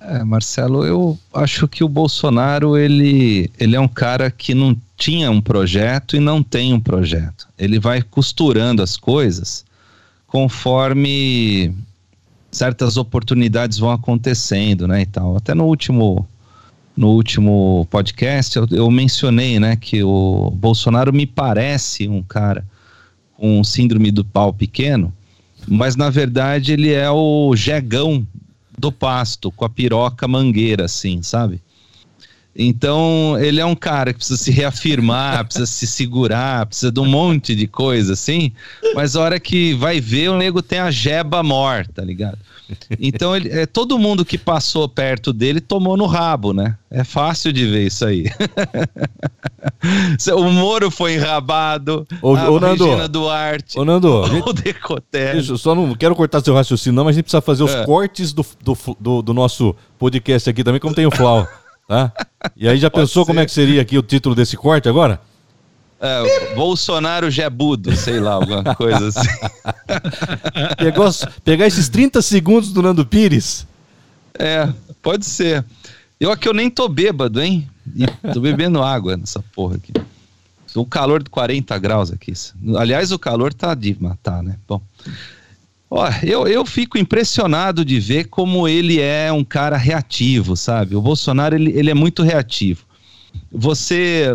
Speaker 2: É, Marcelo, eu acho que o Bolsonaro, ele, ele é um cara que não tinha um projeto e não tem um projeto. Ele vai costurando as coisas conforme certas oportunidades vão acontecendo, né, e tal. Até no último no último podcast, eu, eu, mencionei, né, que o Bolsonaro me parece um cara com síndrome do pau pequeno, mas na verdade ele é o jegão do pasto, com a piroca mangueira, assim, sabe? Então, ele é um cara que precisa se reafirmar, precisa se segurar, precisa de um monte de coisa, assim. Mas a hora que vai ver, o nego tem a jeba morta, tá ligado? Então, ele, é, todo mundo que passou perto dele tomou no rabo, né? É fácil de ver isso aí. o Moro foi enrabado,
Speaker 1: ô, a ô, Nando,
Speaker 2: Regina Duarte,
Speaker 1: ô, Nando,
Speaker 2: o Decoté.
Speaker 1: Eu só não quero cortar seu raciocínio, não, mas a gente precisa fazer os é. cortes do, do, do, do, nosso podcast aqui também, como tem o Flau, tá? E aí já pensou como é que seria aqui o título desse corte agora?
Speaker 2: É, Bolsonaro Jebudo, sei lá, alguma coisa assim.
Speaker 1: Pegou, pegar esses 30 segundos do Nando Pires.
Speaker 2: É, pode ser. Eu aqui eu nem tô bêbado, hein? E tô bebendo água nessa porra aqui. O calor de 40 graus aqui. Aliás, o calor tá de matar, né? Bom. Ó, eu, eu fico impressionado de ver como ele é um cara reativo, sabe? O Bolsonaro, ele, ele é muito reativo você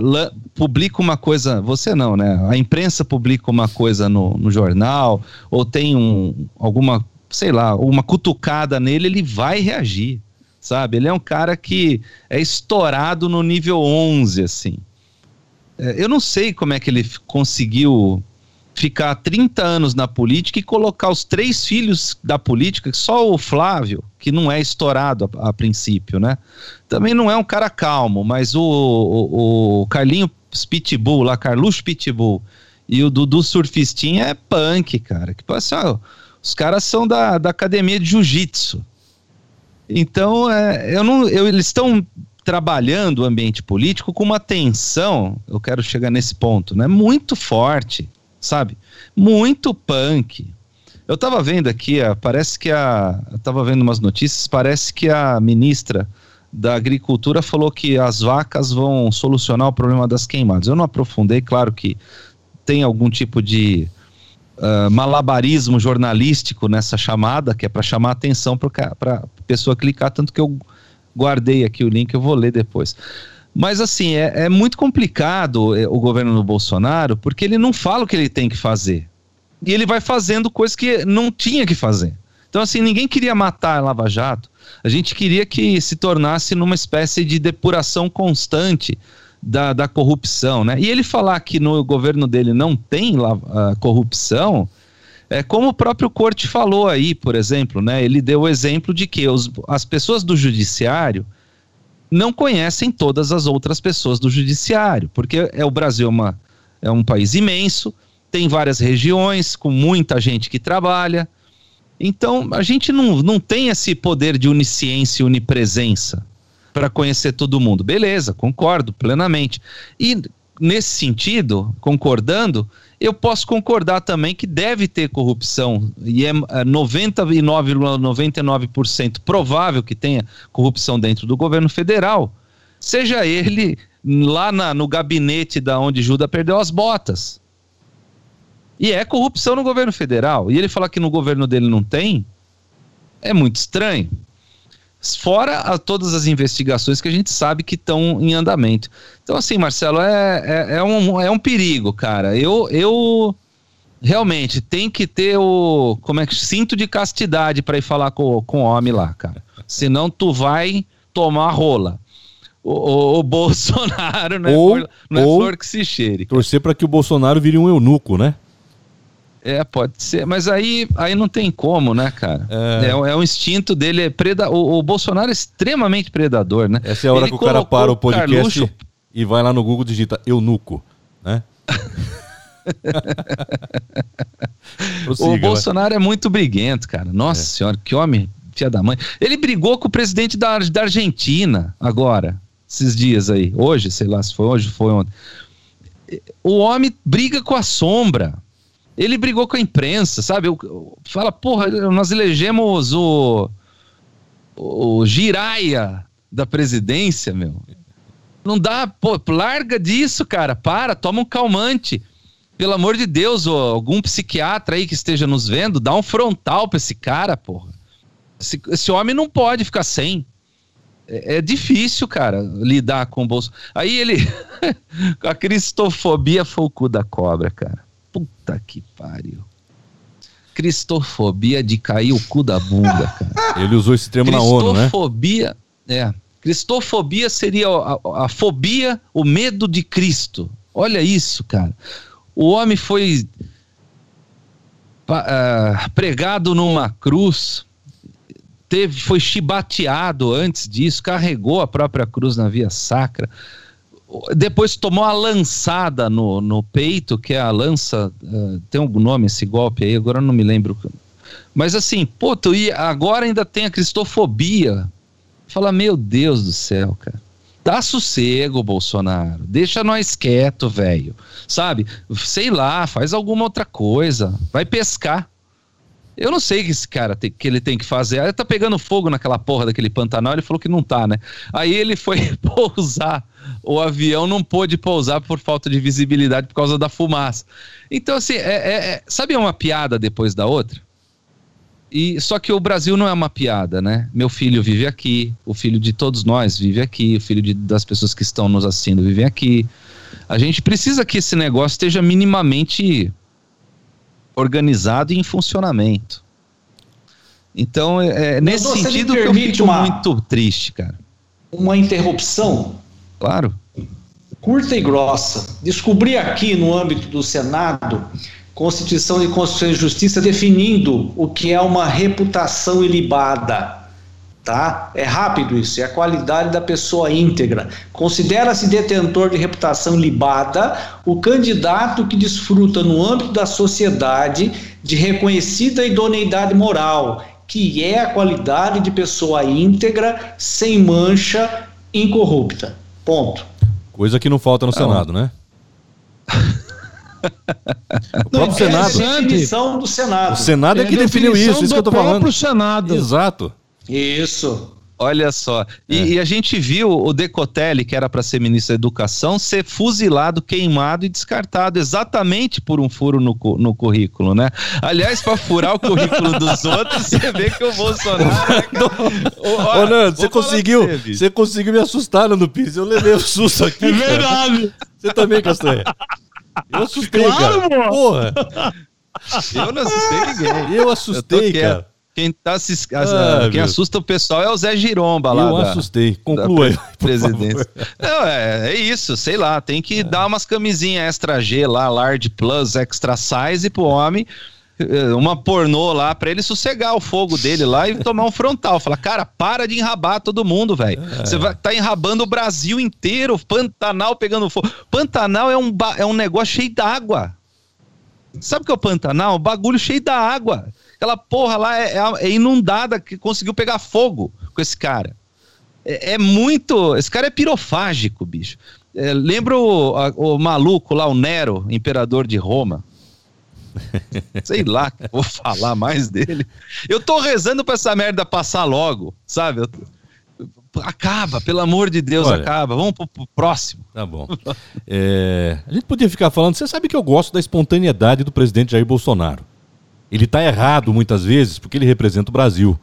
Speaker 2: publica uma coisa, você não, né? A imprensa publica uma coisa no, no jornal, ou tem um, alguma, sei lá, uma cutucada nele, ele vai reagir, sabe? Ele é um cara que é estourado no nível 11, assim. É, eu não sei como é que ele conseguiu ficar 30 anos na política e colocar os três filhos da política, só o Flávio, que não é estourado a, a princípio, né? Também não é um cara calmo, mas o, o, o Carlinho Pitbull, lá, Carluxo Pitbull, e o Dudu Surfistinha é punk, cara. Que ó, os caras são da, da academia de jiu-jitsu. Então, é, eu não, eu, eles estão trabalhando o ambiente político com uma tensão, eu quero chegar nesse ponto, né? Muito forte sabe? Muito punk. Eu tava vendo aqui, parece que a. Eu tava vendo umas notícias, parece que a ministra da Agricultura falou que as vacas vão solucionar o problema das queimadas. Eu não aprofundei, claro que tem algum tipo de uh, malabarismo jornalístico nessa chamada, que é para chamar atenção para a pessoa clicar, tanto que eu guardei aqui o link, eu vou ler depois. Mas assim, é, é muito complicado é, o governo do Bolsonaro, porque ele não fala o que ele tem que fazer. E ele vai fazendo coisas que não tinha que fazer. Então, assim, ninguém queria matar a Lava Jato. A gente queria que se tornasse numa espécie de depuração constante da, da corrupção, né? E ele falar que no governo dele não tem uh, corrupção, é como o próprio Corte falou aí, por exemplo, né? Ele deu o exemplo de que os, as pessoas do judiciário não conhecem todas as outras pessoas do judiciário, porque é o Brasil é, uma, é um país imenso, tem várias regiões com muita gente que trabalha. Então, a gente não, não tem esse poder de onisciência e onipresença para conhecer todo mundo. Beleza, concordo plenamente. E nesse sentido, concordando, eu posso concordar também que deve ter corrupção, e é 99,99% provável que tenha corrupção dentro do governo federal, seja ele lá na, no gabinete da onde Judas perdeu as botas. E é corrupção no governo federal. E ele falar que no governo dele não tem, é muito estranho. Fora a, todas as investigações que a gente sabe que estão em andamento. Então, assim, Marcelo, é, é, é, um, é um perigo, cara. Eu, eu realmente tem que ter o como é que cinto de castidade para ir falar com, com o homem lá, cara. Senão tu vai tomar rola. O, o, o Bolsonaro não,
Speaker 1: ou,
Speaker 2: é, flor, não é
Speaker 1: ou
Speaker 2: flor que se cheire.
Speaker 1: Torcer para que o Bolsonaro vire um eunuco, né?
Speaker 2: É, pode ser, mas aí, aí não tem como, né, cara? É, é, é um instinto dele, é preda... o, o, Bolsonaro é extremamente predador, né?
Speaker 1: Essa é a hora Ele que o cara para o podcast Carluxo... e vai lá no Google digita eunuco, né?
Speaker 2: Prossiga, o Bolsonaro vai. é muito briguento, cara. Nossa é. senhora, que homem, filha da mãe. Ele brigou com o presidente da, da Argentina agora, esses dias aí. Hoje, sei lá se foi hoje, foi ontem. O homem briga com a sombra. Ele brigou com a imprensa, sabe? Fala, porra, nós elegemos o, o Giraia da presidência, meu. Não dá, pô, larga disso, cara. Para, toma um calmante. Pelo amor de Deus, ó, algum psiquiatra aí que esteja nos vendo, dá um frontal pra esse cara, porra. Esse, esse homem não pode ficar sem. É, é difícil, cara, lidar com o bolso. Aí ele. a cristofobia foi o cu da cobra, cara. Puta que pariu. Cristofobia de cair o cu da bunda, cara.
Speaker 1: Ele usou esse termo na ONU, né?
Speaker 2: Cristofobia, é. Cristofobia seria a, a, a fobia, o medo de Cristo. Olha isso, cara. O homem foi uh, pregado numa cruz, teve, foi chibateado antes disso, carregou a própria cruz na via sacra depois tomou a lançada no, no peito, que é a lança. Uh, tem algum nome esse golpe aí? Agora eu não me lembro. Mas assim, tu ia, agora ainda tem a cristofobia. Fala, meu Deus do céu, cara. Dá sossego, Bolsonaro. Deixa nós quieto, velho. Sabe? Sei lá, faz alguma outra coisa. Vai pescar. Eu não sei que esse cara tem, que ele tem que fazer. Ele tá pegando fogo naquela porra daquele Pantanal, ele falou que não tá, né? Aí ele foi pousar. O avião não pôde pousar por falta de visibilidade por causa da fumaça. Então, assim, é, é, é, sabe uma piada depois da outra? E só que o Brasil não é uma piada, né? Meu filho vive aqui, o filho de todos nós vive aqui, o filho de, das pessoas que estão nos assistindo vive aqui. A gente precisa que esse negócio esteja minimamente organizado e em funcionamento. Então, é, é nesse sentido que eu fico uma, muito triste, cara.
Speaker 3: Uma interrupção?
Speaker 2: Claro.
Speaker 3: Curta e grossa. Descobri aqui no âmbito do Senado Constituição e Constituição e Justiça definindo o que é uma reputação ilibada tá? É rápido isso, é a qualidade da pessoa íntegra. Considera-se detentor de reputação libada o candidato que desfruta no âmbito da sociedade de reconhecida idoneidade moral, que é a qualidade de pessoa íntegra, sem mancha, incorrupta. Ponto.
Speaker 1: Coisa que não falta no é Senado, né?
Speaker 3: o próprio não, Senado. É a definição do Senado.
Speaker 1: O Senado é, é que definiu isso, isso que eu tô falando. O próprio
Speaker 4: Senado.
Speaker 1: Exato.
Speaker 3: Isso.
Speaker 2: Olha só. E, é. e, a gente viu o Decotelli, que era para ser ministro da Educação, ser fuzilado, queimado e descartado exatamente por um furo no, no currículo, né? Aliás, para furar o currículo dos outros, você vê que o Bolsonaro.
Speaker 1: Ô, Ô Nando, você conseguiu, você, você conseguiu me assustar, Nando Pires. Eu levei o um susto aqui. É
Speaker 4: verdade.
Speaker 1: Você também, Castanha. Eu assustei, claro, cara. Porra.
Speaker 2: Eu não assustei ninguém.
Speaker 1: Eu assustei, eu cara.
Speaker 2: Quem, tá se, ah, quem assusta o pessoal é o Zé Giromba lá.
Speaker 1: Eu da, assustei. Conclua aí.
Speaker 2: Presidência. Não, é, é isso, sei lá. Tem que é. dar umas camisinhas extra G lá, large plus, extra size pro homem. Eh, uma pornô lá pra ele sossegar o fogo dele lá e tomar um frontal. Fala, cara, para de enrabar todo mundo, velho. É. Você vai tá enrabando o Brasil inteiro, Pantanal pegando fogo. Pantanal é um, é um negócio cheio d'água. Sabe o que é o Pantanal? Um bagulho cheio d'água. Aquela porra lá é, é, inundada que conseguiu pegar fogo com esse cara. É, é, muito. Esse cara é pirofágico, bicho. É, lembra o, a, o maluco lá, o Nero, imperador de Roma? Sei lá, vou falar mais dele. Eu tô rezando pra essa merda passar logo, sabe? Eu, acaba, pelo amor de Deus, Olha, acaba. Vamos pro, pro, próximo.
Speaker 1: Tá bom. É, a gente podia ficar falando, você sabe que eu gosto da espontaneidade do presidente Jair Bolsonaro. Ele tá errado muitas vezes porque ele representa o Brasil.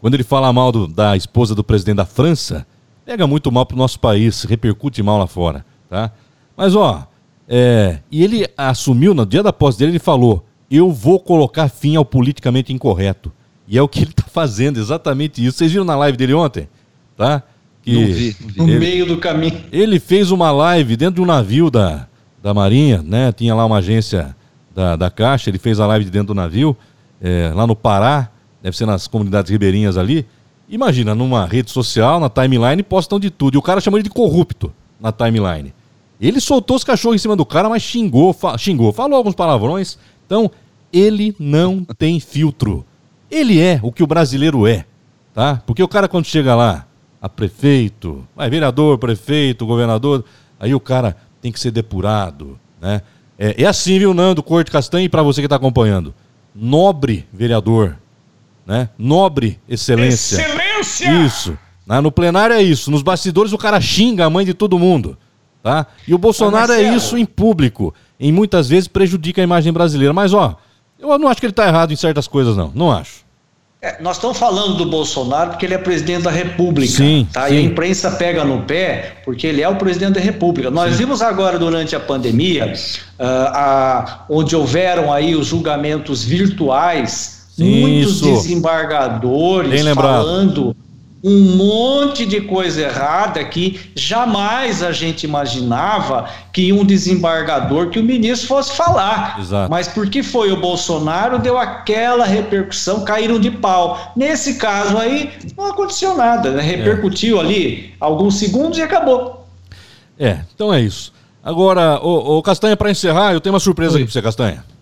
Speaker 1: Quando ele fala mal do, da esposa do presidente da França, pega muito mal pro nosso país, repercute mal lá fora, tá? Mas ó, é, e ele assumiu, no dia da posse dele, ele falou: Eu vou colocar fim ao politicamente incorreto. E é o que ele está fazendo, exatamente isso. Vocês viram na live dele ontem? Tá?
Speaker 3: Que não vi, não vi. No meio do caminho.
Speaker 1: Ele fez uma live dentro de um navio da, da Marinha, né? Tinha lá uma agência da, da Caixa, ele fez a live de dentro do navio, é, lá no Pará, deve ser nas comunidades ribeirinhas ali. Imagina, numa rede social, na timeline, postam de tudo. E o cara chamou ele de corrupto na timeline. Ele soltou os cachorros em cima do cara, mas xingou, fa xingou, falou alguns palavrões. Então, ele não tem filtro. Ele é o que o brasileiro é, tá? Porque o cara quando chega lá, a prefeito, vai vereador, prefeito, governador, aí o cara tem que ser depurado, né? É, é assim, viu, Nando Corte Castanho, e para você que está acompanhando. Nobre vereador, né? Nobre excelência.
Speaker 3: Excelência!
Speaker 1: Isso. Né? No plenário é isso. Nos bastidores o cara xinga a mãe de todo mundo. Tá? E o Bolsonaro é isso em público. E muitas vezes prejudica a imagem brasileira. Mas, ó, eu não acho que ele está errado em certas coisas, não. Não acho.
Speaker 3: É, nós estamos falando do Bolsonaro porque ele é presidente da República.
Speaker 1: Sim,
Speaker 3: tá?
Speaker 1: sim.
Speaker 3: E a imprensa pega no pé porque ele é o presidente da República. Nós sim. vimos agora durante a pandemia, uh, a, onde houveram aí os julgamentos virtuais, muitos isso. desembargadores falando um monte de coisa errada que jamais a gente imaginava que um desembargador, que o ministro fosse falar.
Speaker 1: Exato.
Speaker 3: Mas porque foi o Bolsonaro, deu aquela repercussão, caíram de pau. Nesse caso aí, não aconteceu nada, né? repercutiu é. ali alguns segundos e acabou.
Speaker 1: É, então é isso. Agora, o, Castanha, para encerrar, eu tenho uma surpresa Oi. aqui para você, Castanha.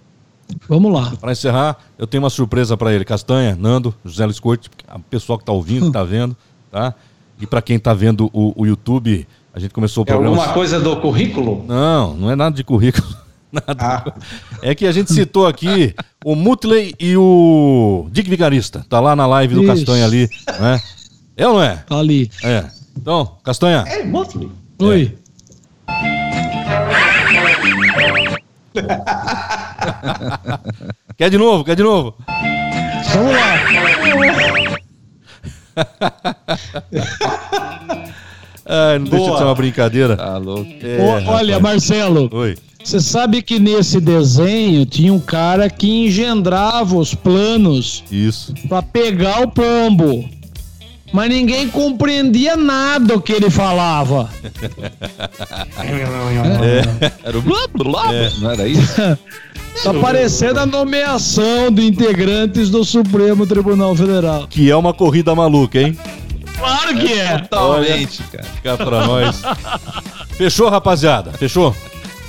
Speaker 4: Vamos lá.
Speaker 1: Para encerrar, eu tenho uma surpresa para ele. Castanha, Nando, José Luiz Corte, o pessoal que está ouvindo, que está vendo, tá? E para quem está vendo o, o, YouTube, a gente começou o
Speaker 3: é programa... É alguma coisa do currículo?
Speaker 1: Não, não é nada de currículo. Nada. Ah. É que a gente citou aqui o Mutley e o Dick Vigarista. Tá lá na live do Isso. Castanha ali, né? É ou não é?
Speaker 4: Tá ali.
Speaker 1: É. Então, Castanha.
Speaker 3: É, Mutley.
Speaker 4: Oi.
Speaker 1: quer de novo? Quer de novo?
Speaker 4: Vamos lá.
Speaker 1: Ai, não Boa. deixa de ser uma brincadeira. Tá
Speaker 4: louco. É, olha, Marcelo. Oi. Você sabe que nesse desenho tinha um cara que engendrava os planos.
Speaker 1: Isso.
Speaker 4: Para pegar o pombo mas ninguém compreendia nada o que ele falava.
Speaker 1: é, era o blá blá, é. não era isso?
Speaker 4: Tá parecendo a nomeação de integrantes do Supremo Tribunal Federal.
Speaker 1: Que é uma corrida maluca, hein?
Speaker 4: Claro que é.
Speaker 1: Totalmente, cara. Fica pra nós. Fechou, rapaziada? Fechou?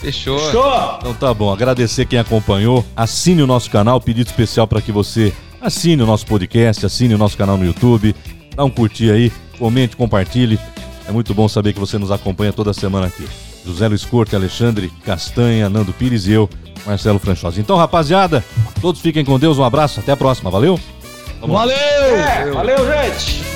Speaker 2: Fechou.
Speaker 1: Fechou. Então tá bom. Agradecer quem acompanhou. Assine o nosso canal. Pedido especial para que você assine o nosso podcast, assine o nosso canal no YouTube Dá um curtir aí, comente, compartilhe. É muito bom saber que você nos acompanha toda semana aqui. José Luiz Corte, Alexandre Castanha, Nando Pires e eu, Marcelo Franchosa. Então, rapaziada, todos fiquem com Deus. Um abraço, até a próxima. Valeu?
Speaker 4: Vamos valeu!
Speaker 3: É, valeu, gente!